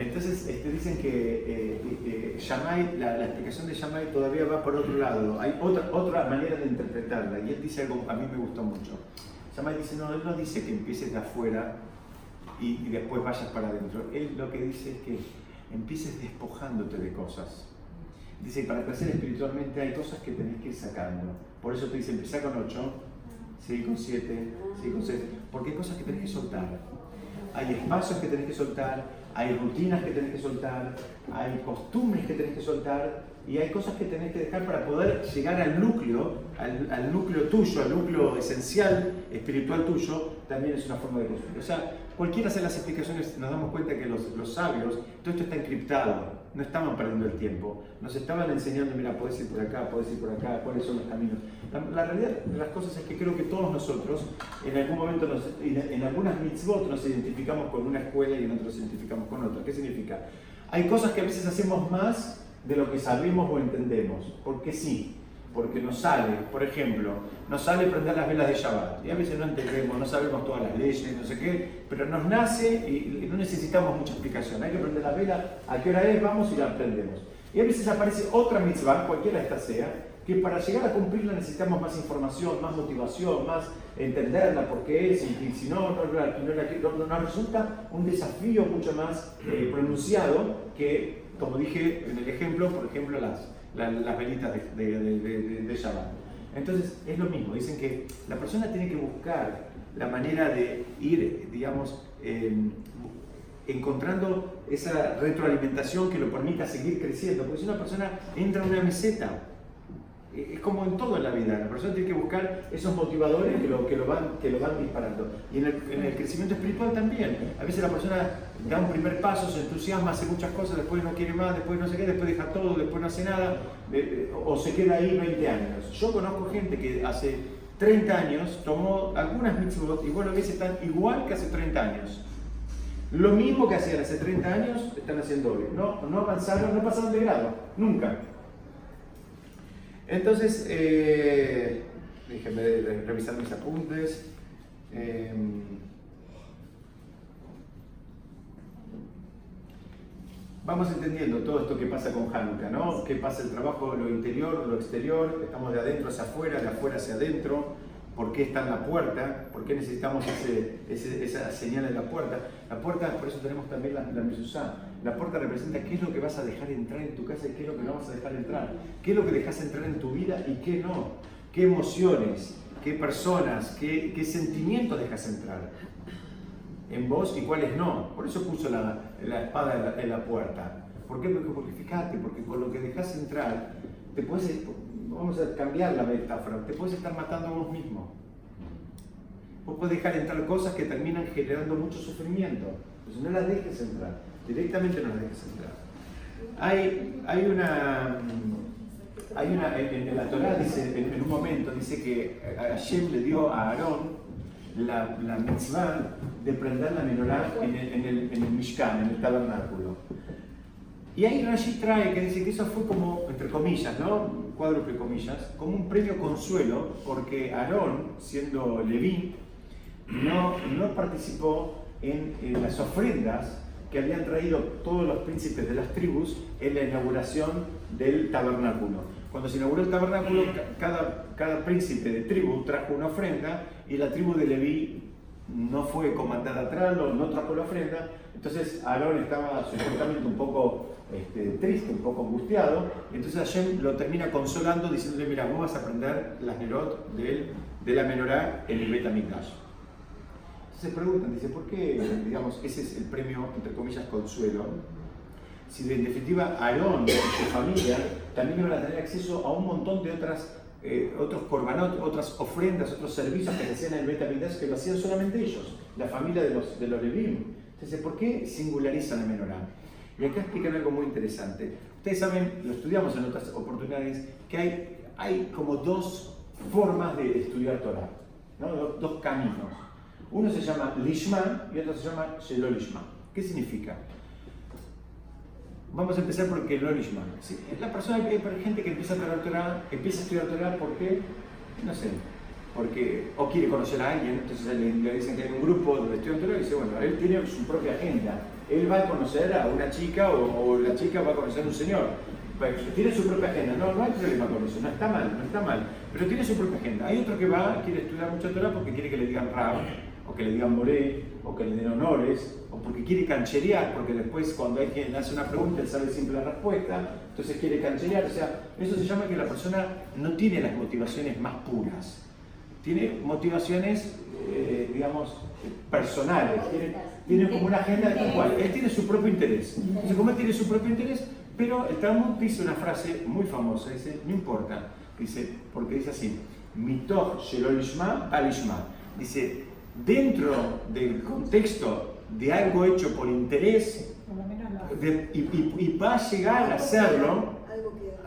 A: Entonces este, dicen que eh, la, la explicación de Shammai todavía va por otro lado. Hay otra, otra manera de interpretarla y él dice algo que a mí me gustó mucho. Shammai dice, no, él no dice que empieces de afuera y, y después vayas para adentro. Él lo que dice es que empieces despojándote de cosas. Dice para crecer espiritualmente hay cosas que tenés que ir sacando. Por eso te dice, empezá con 8, sigue con 7, sigue con 6. Porque hay cosas que tenés que soltar. Hay espacios que tenés que soltar, hay rutinas que tenés que soltar, hay costumbres que tenés que soltar y hay cosas que tenés que dejar para poder llegar al núcleo, al, núcleo tuyo, al núcleo esencial, espiritual tuyo, también es una forma de construir. O sea, cualquiera de las explicaciones nos damos cuenta que los, los sabios, todo esto está encriptado, no estaban perdiendo el tiempo, nos estaban enseñando, mira, puedes ir por acá, puedes ir por acá, cuáles son los caminos. La, la realidad de las cosas es que creo que todos nosotros, en algún momento, nos- en, en algunas mitzvot nos identificamos con una escuela y en otras nos identificamos con otra. ¿Qué significa? Hay cosas que a veces hacemos más de lo que sabemos o entendemos, porque sí, porque nos sale, por ejemplo, nos sale prender las velas de Shabbat, y a veces no entendemos, no sabemos todas las leyes, no sé qué, pero nos nace y no necesitamos mucha explicación, hay que prender la vela, a qué hora es, vamos y la prendemos. Y a veces aparece otra mitzvah, cualquiera esta sea, que para llegar a cumplirla necesitamos más información, más motivación, más entenderla, por qué es, y, si no, no, no, no- resulta un desafío mucho más eh, pronunciado que, como dije en el ejemplo, por ejemplo, las, la- las velitas de, de, de, de- Shabbat. Entonces, es lo mismo, dicen que la persona tiene que buscar la manera de ir, digamos, eh, encontrando esa retroalimentación que lo permita seguir creciendo, porque si una persona entra en una meseta, es como en todo en la vida, la persona tiene que buscar esos motivadores que lo, que lo, van, que lo van disparando. Y en el, en el crecimiento espiritual también. A veces la persona da un primer paso, se entusiasma, hace muchas cosas, después no quiere más, después no sé qué, después deja todo, después no hace nada, eh, o se queda ahí 20 años. Yo conozco gente que hace 30 años tomó algunas mitzvot y bueno, a veces están igual que hace 30 años. Lo mismo que hacían hace 30 años, están haciendo hoy. No, no avanzaron, no pasaron de grado, nunca. Entonces, eh, déjenme revisar mis apuntes. Eh, vamos entendiendo todo esto que pasa con Hanukkah, ¿no? ¿Qué pasa el trabajo, lo interior, lo exterior? Estamos de adentro hacia afuera, de afuera hacia adentro. ¿Por qué está en la puerta? ¿Por qué necesitamos ese- ese- esa señal en la puerta? La puerta, por eso tenemos también la, la. La puerta representa qué es lo que vas a dejar entrar en tu casa y qué es lo que no vas a dejar entrar. ¿Qué es lo que dejas entrar en tu vida y qué no? ¿Qué emociones, qué personas, qué, qué sentimientos dejas entrar en vos y cuáles no? Por eso puso la, espada en la, puerta. ¿Por qué? Porque, porque fíjate, porque con lo que dejas entrar, te puedes, vamos a cambiar la metáfora, te puedes estar matando a vos mismo. Vos podés dejar entrar cosas que terminan generando mucho sufrimiento. Pues no las dejes entrar, directamente no las dejes entrar. Hay, hay una, hay una en, en la Torah dice, en, en un momento, dice que Hashem le dio a Aarón la, la mitzvah de prender la menorá en el, en, el, en el Mishkan, en el tabernáculo. Y ahí Rashi trae que dice que eso fue como, entre comillas, ¿no? Cuádruple comillas, como un premio consuelo, porque Aarón, siendo Leví, no, no participó en, en las ofrendas que habían traído todos los príncipes de las tribus en la inauguración del tabernáculo. Cuando se inauguró el tabernáculo, cada, cada príncipe de tribu trajo una ofrenda y la tribu de Leví no fue comandada atrás, no, no trajo la ofrenda. Entonces Aarón estaba supuestamente un poco este, triste, un poco angustiado. Entonces Hashem lo termina consolando diciéndole, mira, vos vas a aprender las nerot de, de la menorá en el Betamikdash. Se preguntan, dice, ¿por qué, digamos, ese es el premio, entre comillas, consuelo? Si en definitiva Aarón y su familia también iban a tener acceso a un montón de otras, eh, otros korbanot, otras ofrendas, otros servicios que se hacían en el Betamikdash que lo hacían solamente ellos, la familia de los, de los Levim. Entonces, ¿por qué singularizan la menorá? Y acá explican algo muy interesante. Ustedes saben, lo estudiamos en otras oportunidades, que hay, hay como dos formas de estudiar Torah, ¿no? dos, dos caminos. Uno se llama Lishma y otro se llama Shelo Lishma. ¿Qué significa? Vamos a empezar por el Lishma. ¿sí? La persona, hay gente que empieza a estudiar Torah, empieza a estudiar Torah porque, no sé, porque o quiere conocer a alguien, entonces le, le dicen que hay un grupo donde estudian Torah y dice, bueno, él tiene su propia agenda. Él va a conocer a una chica o, o la chica va a conocer a un señor. Tiene su propia agenda, no, no hay problema con eso, no está mal, no está mal, pero tiene su propia agenda. Hay otro que va, quiere estudiar mucho Torah porque quiere que le digan Rab, o que le digan Moré, o que le den honores, o porque quiere cancherear, porque después cuando hay quien hace una pregunta él sabe siempre la respuesta, entonces quiere cancherear. O sea, eso se llama que la persona no tiene las motivaciones más puras, tiene motivaciones, eh, digamos, personales, tiene, tiene, como una agenda tal cual. Él tiene su propio interés. Entonces, como él tiene su propio interés, pero el Talmud dice una frase muy famosa, dice, no importa, dice, porque dice así, mitoch shelolishma alishma. Dice, dentro del contexto de algo hecho por interés de, y, y, y, va a llegar a hacerlo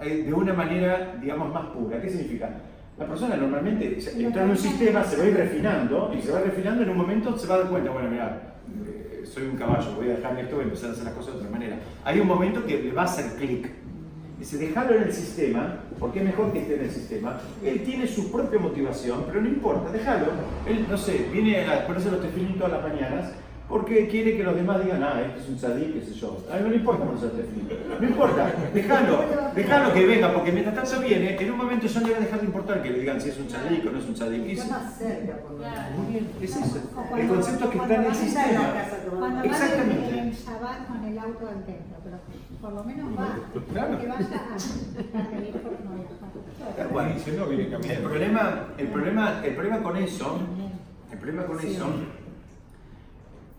A: eh, de una manera, digamos, más pura. ¿Qué significa? La persona normalmente entra en un sistema, se va a ir refinando y se va refinando en un momento se va a dar cuenta, bueno, mira, eh, soy un caballo, voy a dejarme esto, voy a empezar a hacer las cosas de otra manera. Hay un momento que le va a hacer clic. Dice, dejarlo en el sistema, porque es mejor que esté en el sistema. Él tiene su propia motivación, pero no importa, déjalo. Él, no sé, viene a ponerse los tefilín todas las mañanas porque quiere que los demás digan, ah, este es un sadí, qué sé yo. A mí no le importa ponerse los tefilín. No importa, déjalo, déjalo que venga, porque mientras tanto viene, en un momento ya le va a dejar de importar que le digan si es un sadí o no es un sadí.
G: Está más cerca, por lo menos.
A: Muy bien, es eso. El concepto que está en el sistema.
H: Cuando
A: Exactamente.
H: en Shabbat con el auto del templo, pero por lo menos va.
A: Claro.
H: Que vaya a, a por no
A: Tal cual.
E: Si no, viene
A: El problema, el, problema, el problema con eso, el problema con eso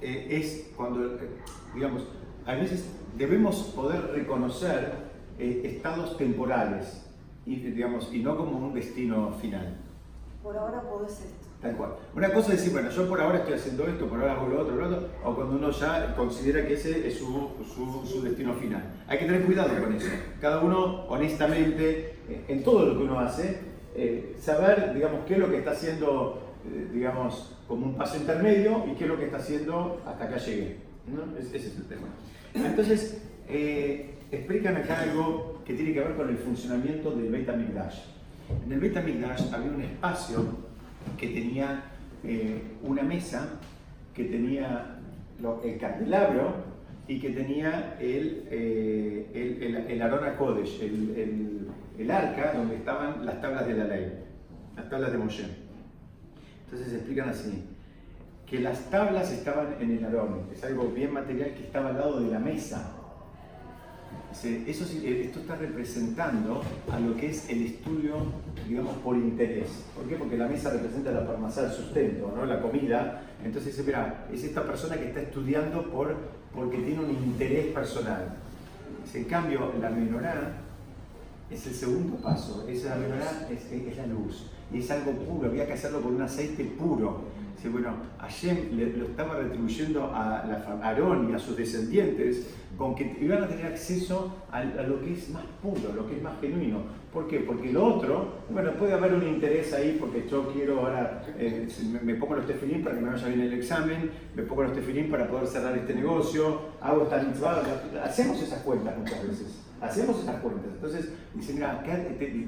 A: eh, es cuando, eh, digamos, a veces debemos poder reconocer eh, estados temporales y, digamos, y no como un destino final.
C: Por ahora podés esto.
A: Tal cual. Una cosa es decir, bueno, yo por ahora estoy haciendo esto, por ahora hago lo otro, lo otro, o cuando uno ya considera que ese es su, su, su destino final. Hay que tener cuidado con eso. Cada uno, honestamente, eh, en todo lo que uno hace, eh, saber, digamos, qué es lo que está haciendo, eh, digamos, como un paso intermedio y qué es lo que está haciendo hasta acá llegué. ¿no? Es- ese es el tema. Entonces, eh, explican acá algo que tiene que ver con el funcionamiento del Beit HaMikdash. En el Beit HaMikdash había un espacio que tenía eh, una mesa, que tenía lo- el candelabro y que tenía el, eh, el, el, el Arona Kodesh, el, el- arca donde estaban las tablas de la ley, las tablas de Moshe. Entonces explican así, que las tablas estaban en el Arón, es algo bien material que estaba al lado de la mesa. Eso, eh, esto está representando a lo que es el estudio, digamos, por interés. ¿Por qué? Porque la mesa representa la parmasá, el sustento, ¿no? la comida. Entonces dice, mira, es esta persona que está estudiando por, porque tiene un interés personal. En cambio, la menorá es el segundo paso. Esa menorá es, es la luz. Y es algo puro, había que hacerlo con un aceite puro. Dice, bueno, Hashem le, lo estaba retribuyendo a, la, Aarón y a sus descendientes con que iban a tener acceso a, lo que es más puro, lo que es más genuino. ¿Por qué? Porque lo otro, bueno, puede haber un interés ahí porque yo quiero ahora, eh, me, pongo los tefilín para que me vaya bien el examen, me pongo los tefilín para poder cerrar este negocio, hago esta mitzvah, hacemos esas cuentas muchas veces, hacemos esas cuentas. Entonces, dice, mira, acá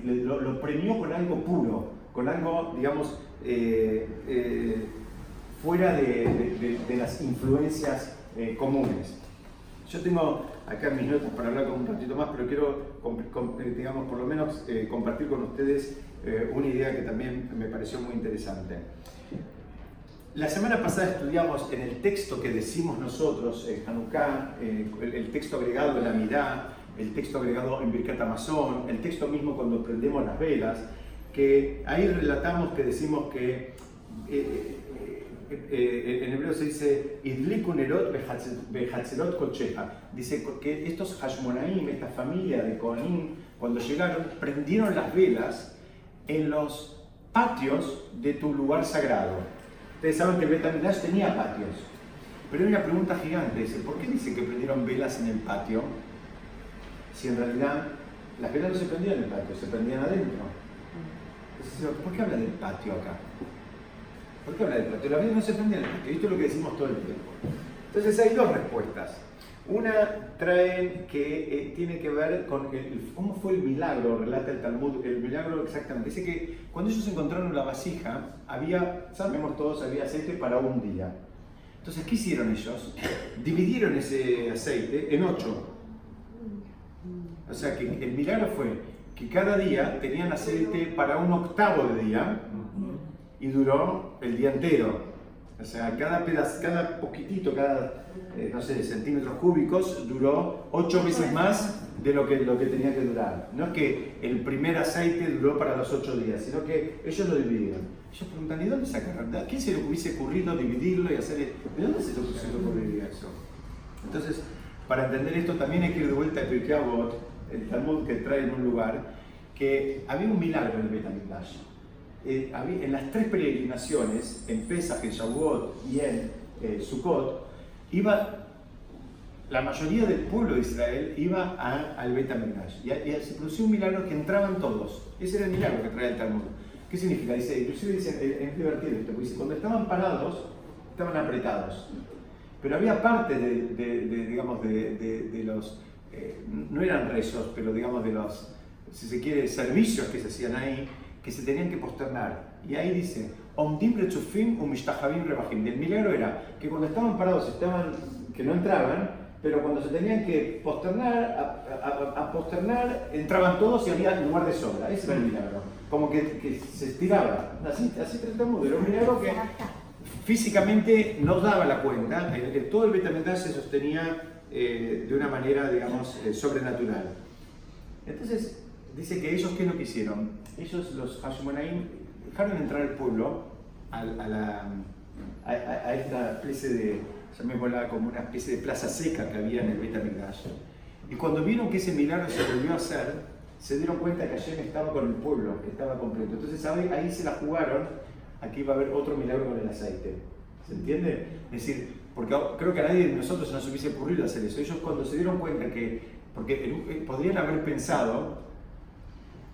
A: lo, premió con algo puro, con algo, digamos, eh, eh, fuera de, de, de, las influencias eh, comunes. Yo tengo acá mis notas para hablar con un ratito más, pero quiero, digamos, por lo menos eh, compartir con ustedes eh, una idea que también me pareció muy interesante. La semana pasada estudiamos en el texto que decimos nosotros, en Hanukkah, eh, el, el, texto agregado en la Midá, el texto agregado en Birkat Amazon, el texto mismo cuando prendemos las velas, que ahí relatamos que decimos que eh, en hebreo se dice Idlikunerot behatzelot kocheja. Dice que estos Hashmonaim, esta familia de Kohanim, cuando llegaron, prendieron las velas en los patios de tu lugar sagrado. Ustedes saben que el Betamidash tenía patios. Pero hay una pregunta gigante, dice, ¿por qué dice que prendieron velas en el patio? Si en realidad las velas no se prendían en el patio, se prendían adentro. ¿por qué habla del patio acá? ¿Por qué habla del patio? La vida no se prende en el patio. Esto es lo que decimos todo el tiempo. Entonces hay dos respuestas. Una traen que eh, tiene que ver con el, cómo fue el milagro, relata el Talmud, el milagro exactamente. Dice que cuando ellos encontraron la vasija, había, sabemos todos, había aceite para un día. Entonces, ¿qué hicieron ellos? Dividieron ese aceite en ocho. O sea que el milagro fue que cada día tenían aceite para un octavo de día y duró el día entero. O sea, cada pedazo, cada poquitito, cada, eh, no sé, centímetros cúbicos duró ocho veces más de lo que, lo que tenía que durar. No es que el primer aceite duró para los ocho días, sino que ellos lo dividieron. Ellos preguntan, ¿y dónde sacaron? ¿A quién se le hubiese ocurrido dividirlo y hacer... ¿De dónde se le, ocurriría eso? Entonces, para entender esto también hay que ir de vuelta a Pirkei el Talmud que trae en un lugar, que había un milagro en el Betamigdash eh, en las tres peregrinaciones, en Pesach, en Shavuot y en eh, Sukkot, iba, la mayoría del pueblo de Israel iba a, al Bet y, y, se produció un milagro que entraban todos. Ese era el milagro que trae el Talmud. ¿Qué significa? Dice, inclusive dice, eh, es divertido esto, dice, cuando estaban parados, estaban apretados. Pero había parte de, de, de digamos, de, los, eh, no eran rezos, pero digamos de los, si se quiere, servicios que se hacían ahí, que se tenían que posternar. Y ahí dice, Omdim rechufim umishtahavim rebajim. El milagro era que cuando estaban parados, estaban, que no entraban, pero cuando se tenían que posternar, a, a, a posternar, entraban todos y había lugar de sobra. Ese era el milagro. Como que, que se estiraba. Así, así tratamos. Era un milagro que físicamente no daba la cuenta. Todo el Betamendad se sostenía eh, de una manera, digamos, eh, sobrenatural. Entonces, dice que ellos, ¿qué es lo que hicieron? Ellos, los Hashmonaim, dejaron entrar al pueblo a, a, la, a, a esta especie de, llamémosla como una especie de plaza seca que había en el Betamigdash. Y cuando vieron que ese milagro se volvió a hacer, se dieron cuenta que Hashem estaba con el pueblo, que estaba completo. Entonces ahí, se la jugaron, aquí va a haber otro milagro con el aceite. ¿Se entiende? Es decir, porque creo que a nadie de nosotros nos hubiese ocurrido hacer eso. Ellos cuando se dieron cuenta que, porque podrían haber pensado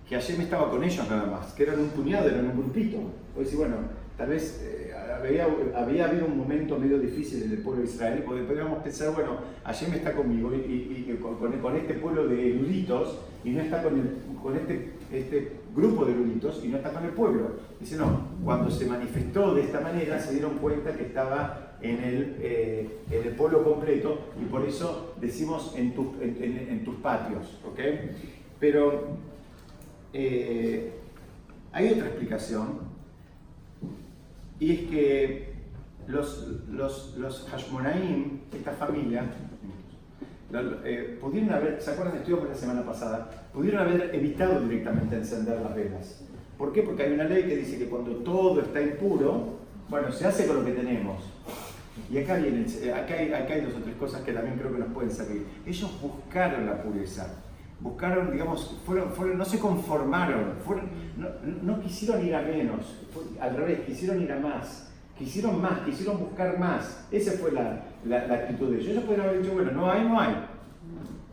A: que Hashem estaba con ellos nada más, que eran un puñado, eran un grupito. O decir, bueno, tal vez eh, había, había, habido un momento medio difícil en el pueblo de Israel, porque podríamos pensar, bueno, Hashem está conmigo y, y, y con, con, este pueblo de eruditos y no está con, el, con este, este grupo de eruditos y no está con el pueblo. Dice, no, cuando se manifestó de esta manera se dieron cuenta que estaba en el, eh, en el pueblo completo y por eso decimos en, tu, en, en, en tus patios, ¿ok? Pero eh, hay otra explicación, y es que los, los, los Hashmonaim, esta familia, eh, pudieron haber, ¿se acuerdan? Estuvimos la semana pasada, pudieron haber evitado directamente encender las velas. ¿Por qué? Porque hay una ley que dice que cuando todo está impuro, bueno, se hace con lo que tenemos. Y acá, vienen, acá, hay, acá hay dos o tres cosas que también creo que nos pueden servir. Ellos buscaron la pureza, buscaron, digamos, fueron, no se conformaron, no, quisieron ir a menos, al revés, quisieron ir a más, quisieron más, quisieron buscar más. Esa fue la, actitud de ellos. Ellos podrían haber dicho, bueno, no hay, no hay.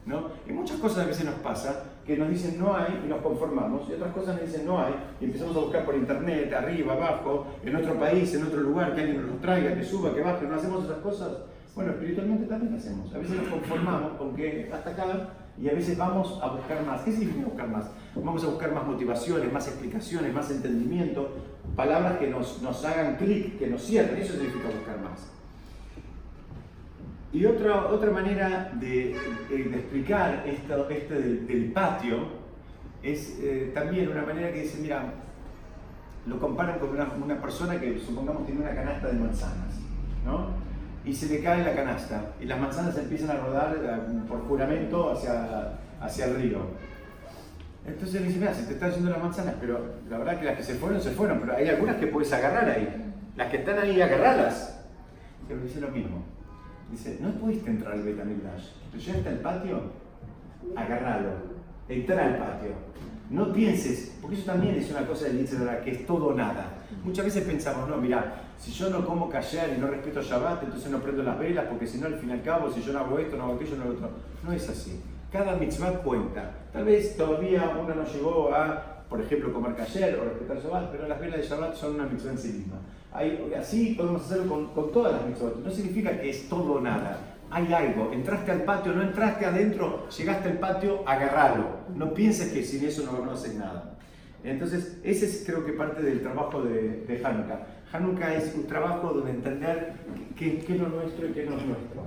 A: ¿No? Y muchas cosas a veces nos pasa que nos dicen no hay y nos conformamos, y otras cosas nos dicen no hay y empezamos a buscar por internet, arriba, abajo, en otro país, en otro lugar, que alguien nos traiga, que suba, que baje, no hacemos esas cosas. Bueno, espiritualmente también hacemos. A veces nos conformamos con que hasta acá y a veces vamos a buscar más. ¿Qué significa buscar más? Vamos a buscar más motivaciones, más explicaciones, más entendimiento, palabras que nos, nos hagan clic, que nos cierren. Eso significa buscar más. Y otra, otra manera de, de, explicar esto, del, del patio es eh, también una manera que dice, mira, lo comparan con una, una, persona que supongamos tiene una canasta de manzanas, ¿no? Y se le cae la canasta y las manzanas empiezan a rodar eh, por juramento hacia, hacia el río. Entonces le dice, mira, se te están yendo las manzanas, pero la verdad que las que se fueron, se fueron, pero hay algunas que puedes agarrar ahí. Las que están ahí, agarrarlas. Pero dice lo mismo Dice, no pudiste entrar al Betamigdash. Pero llegaste al patio, agarralo. Entra al patio. No pienses, porque eso también es una cosa del Yitzhak, que es todo o nada. Muchas veces pensamos, no, mira, si yo no como callar y no respeto Shabbat, entonces no prendo las velas, porque si no, al fin y al cabo, si yo no hago esto, no hago aquello, no hago otro. No es así. Cada mitzvah cuenta. Tal vez todavía uno no llegó a, por ejemplo, comer callar o respetar Shabbat, pero las velas de Shabbat son una mitzvah en sí misma. Hay, así podemos hacerlo con, con todas las mitzvot. No significa que es todo o nada. Hay algo. Entraste al patio, no entraste adentro, llegaste al patio, agarralo. No pienses que sin eso no, no haces nada. Entonces, ese es creo que parte del trabajo de, de Hanukkah. Hanukkah es un trabajo donde entender qué, es lo nuestro y qué no es nuestro.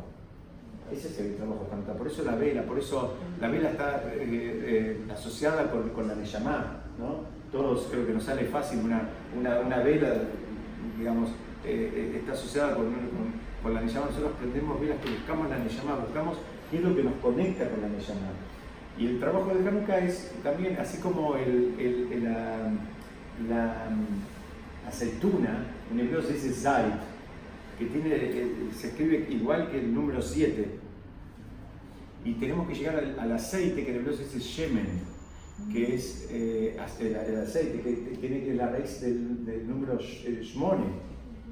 A: Ese es el trabajo de Hanukkah. Por eso la vela, por eso la vela está eh, eh, asociada con, la Neyamá. ¿no? Todos creo que nos sale fácil una, vela digamos, eh, está asociada con, con, con la Neyama. Nosotros aprendemos velas que buscamos la Neyama, buscamos qué es lo que nos conecta con la Neyama. Y el trabajo de Hanukkah es también, así como la, aceituna, en hebreo se dice Zait, que tiene, se escribe igual que el número 7. Y tenemos que llegar al, al aceite, que en hebreo se dice Shemen que es eh, el, aceite, que tiene la raíz del, del número Shmone,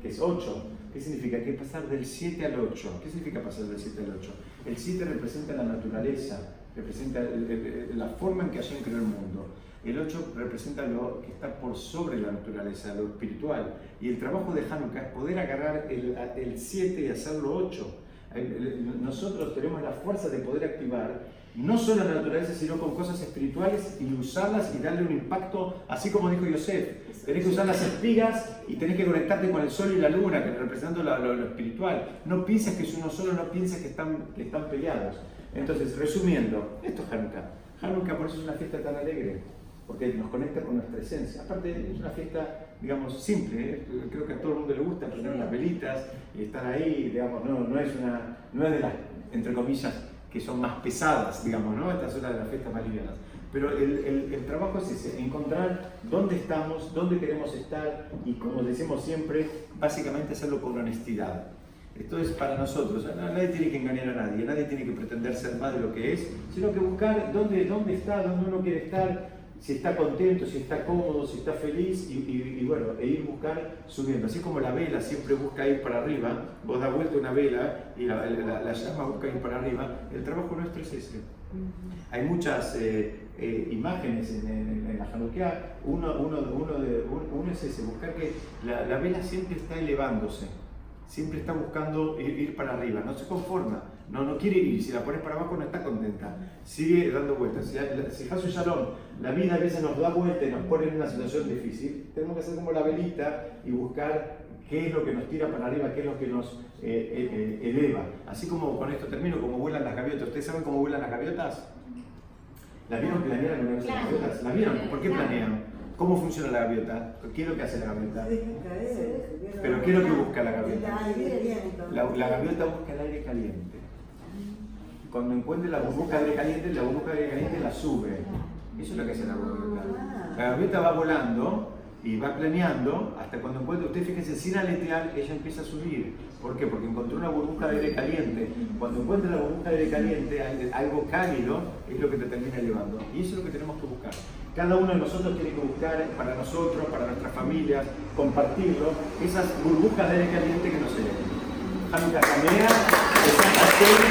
A: que es 8. ¿Qué significa? Que pasar del 7 al 8. ¿Qué significa pasar del 7 al 8? El 7 representa la naturaleza, representa el, el, la forma en que Hashem creó el mundo. El 8 representa lo que está por sobre la naturaleza, lo espiritual. Y el trabajo de Hanukkah es poder agarrar el 7 y hacerlo 8. Nosotros tenemos la fuerza de poder activar no solo la naturaleza, sino con cosas espirituales y usarlas y darle un impacto, así como dijo Yosef. Tenés que usar las espigas y tenés que conectarte con el sol y la luna, que representando lo, lo, lo espiritual. No pienses que es uno solo, no pienses que están, que están peleados. Entonces, resumiendo, esto es Hanukkah. Hanukkah por eso es una fiesta tan alegre, porque nos conecta con nuestra esencia. Aparte, es una fiesta, digamos, simple. ¿eh? Creo que a todo el mundo le gusta prender unas velitas y estar ahí, digamos, no, no, es, una, no es de las, entre comillas, que son más pesadas, digamos, ¿no? Estas son las de las fiestas más livianas. Pero el, el, el, trabajo es ese, encontrar dónde estamos, dónde queremos estar y como decimos siempre, básicamente hacerlo con honestidad. Esto es para nosotros, nadie tiene que engañar a nadie, nadie tiene que pretender ser más de lo que es, sino que buscar dónde, dónde está, dónde uno quiere estar, si está contento, si está cómodo, si está feliz y, y, y, bueno, e ir buscar subiendo. Así como la vela siempre busca ir para arriba, vos das vuelta una vela y la, la, la llama busca ir para arriba, el trabajo nuestro es ese. Hay muchas eh, eh, imágenes en, en, en la Hanukkah, uno, uno, uno, de, uno, es ese, buscar que la, la vela siempre está elevándose siempre está buscando ir, ir, para arriba, no se conforma, no, no quiere ir, si la pones para abajo no está contenta, sigue dando vueltas. Si, si Hasu Shalom, la vida a veces nos da vuelta y nos pone en una situación difícil, tenemos que hacer como la velita y buscar qué es lo que nos tira para arriba, qué es lo que nos eh, eh, eleva. Así como con esto termino, como vuelan las gaviotas. ¿Ustedes saben cómo vuelan las gaviotas? ¿Las vieron planear alguna vez las gaviotas? ¿Las vieron? ¿Por qué planean? ¿Cómo funciona la gaviota? ¿Qué es lo que hace la gaviota? ¿Pero qué es lo que busca la gaviota? La, la gaviota busca el aire caliente. Cuando encuentre la burbuja de aire caliente, la burbuja de aire caliente la sube. Eso es lo que hace la gaviota. La gaviota va volando y va planeando hasta cuando encuentra, usted fíjese, sin aletear, ella empieza a subir. ¿Por qué? Porque encontró una burbuja de aire caliente. Cuando encuentra la burbuja de aire caliente, al- algo cálido, es lo que te termina elevando. Y eso es lo que tenemos que buscar. Cada uno de nosotros tiene que buscar para nosotros, para nuestras familias, compartirlo, esas burbujas de aire caliente que nos elevan. Hanukkah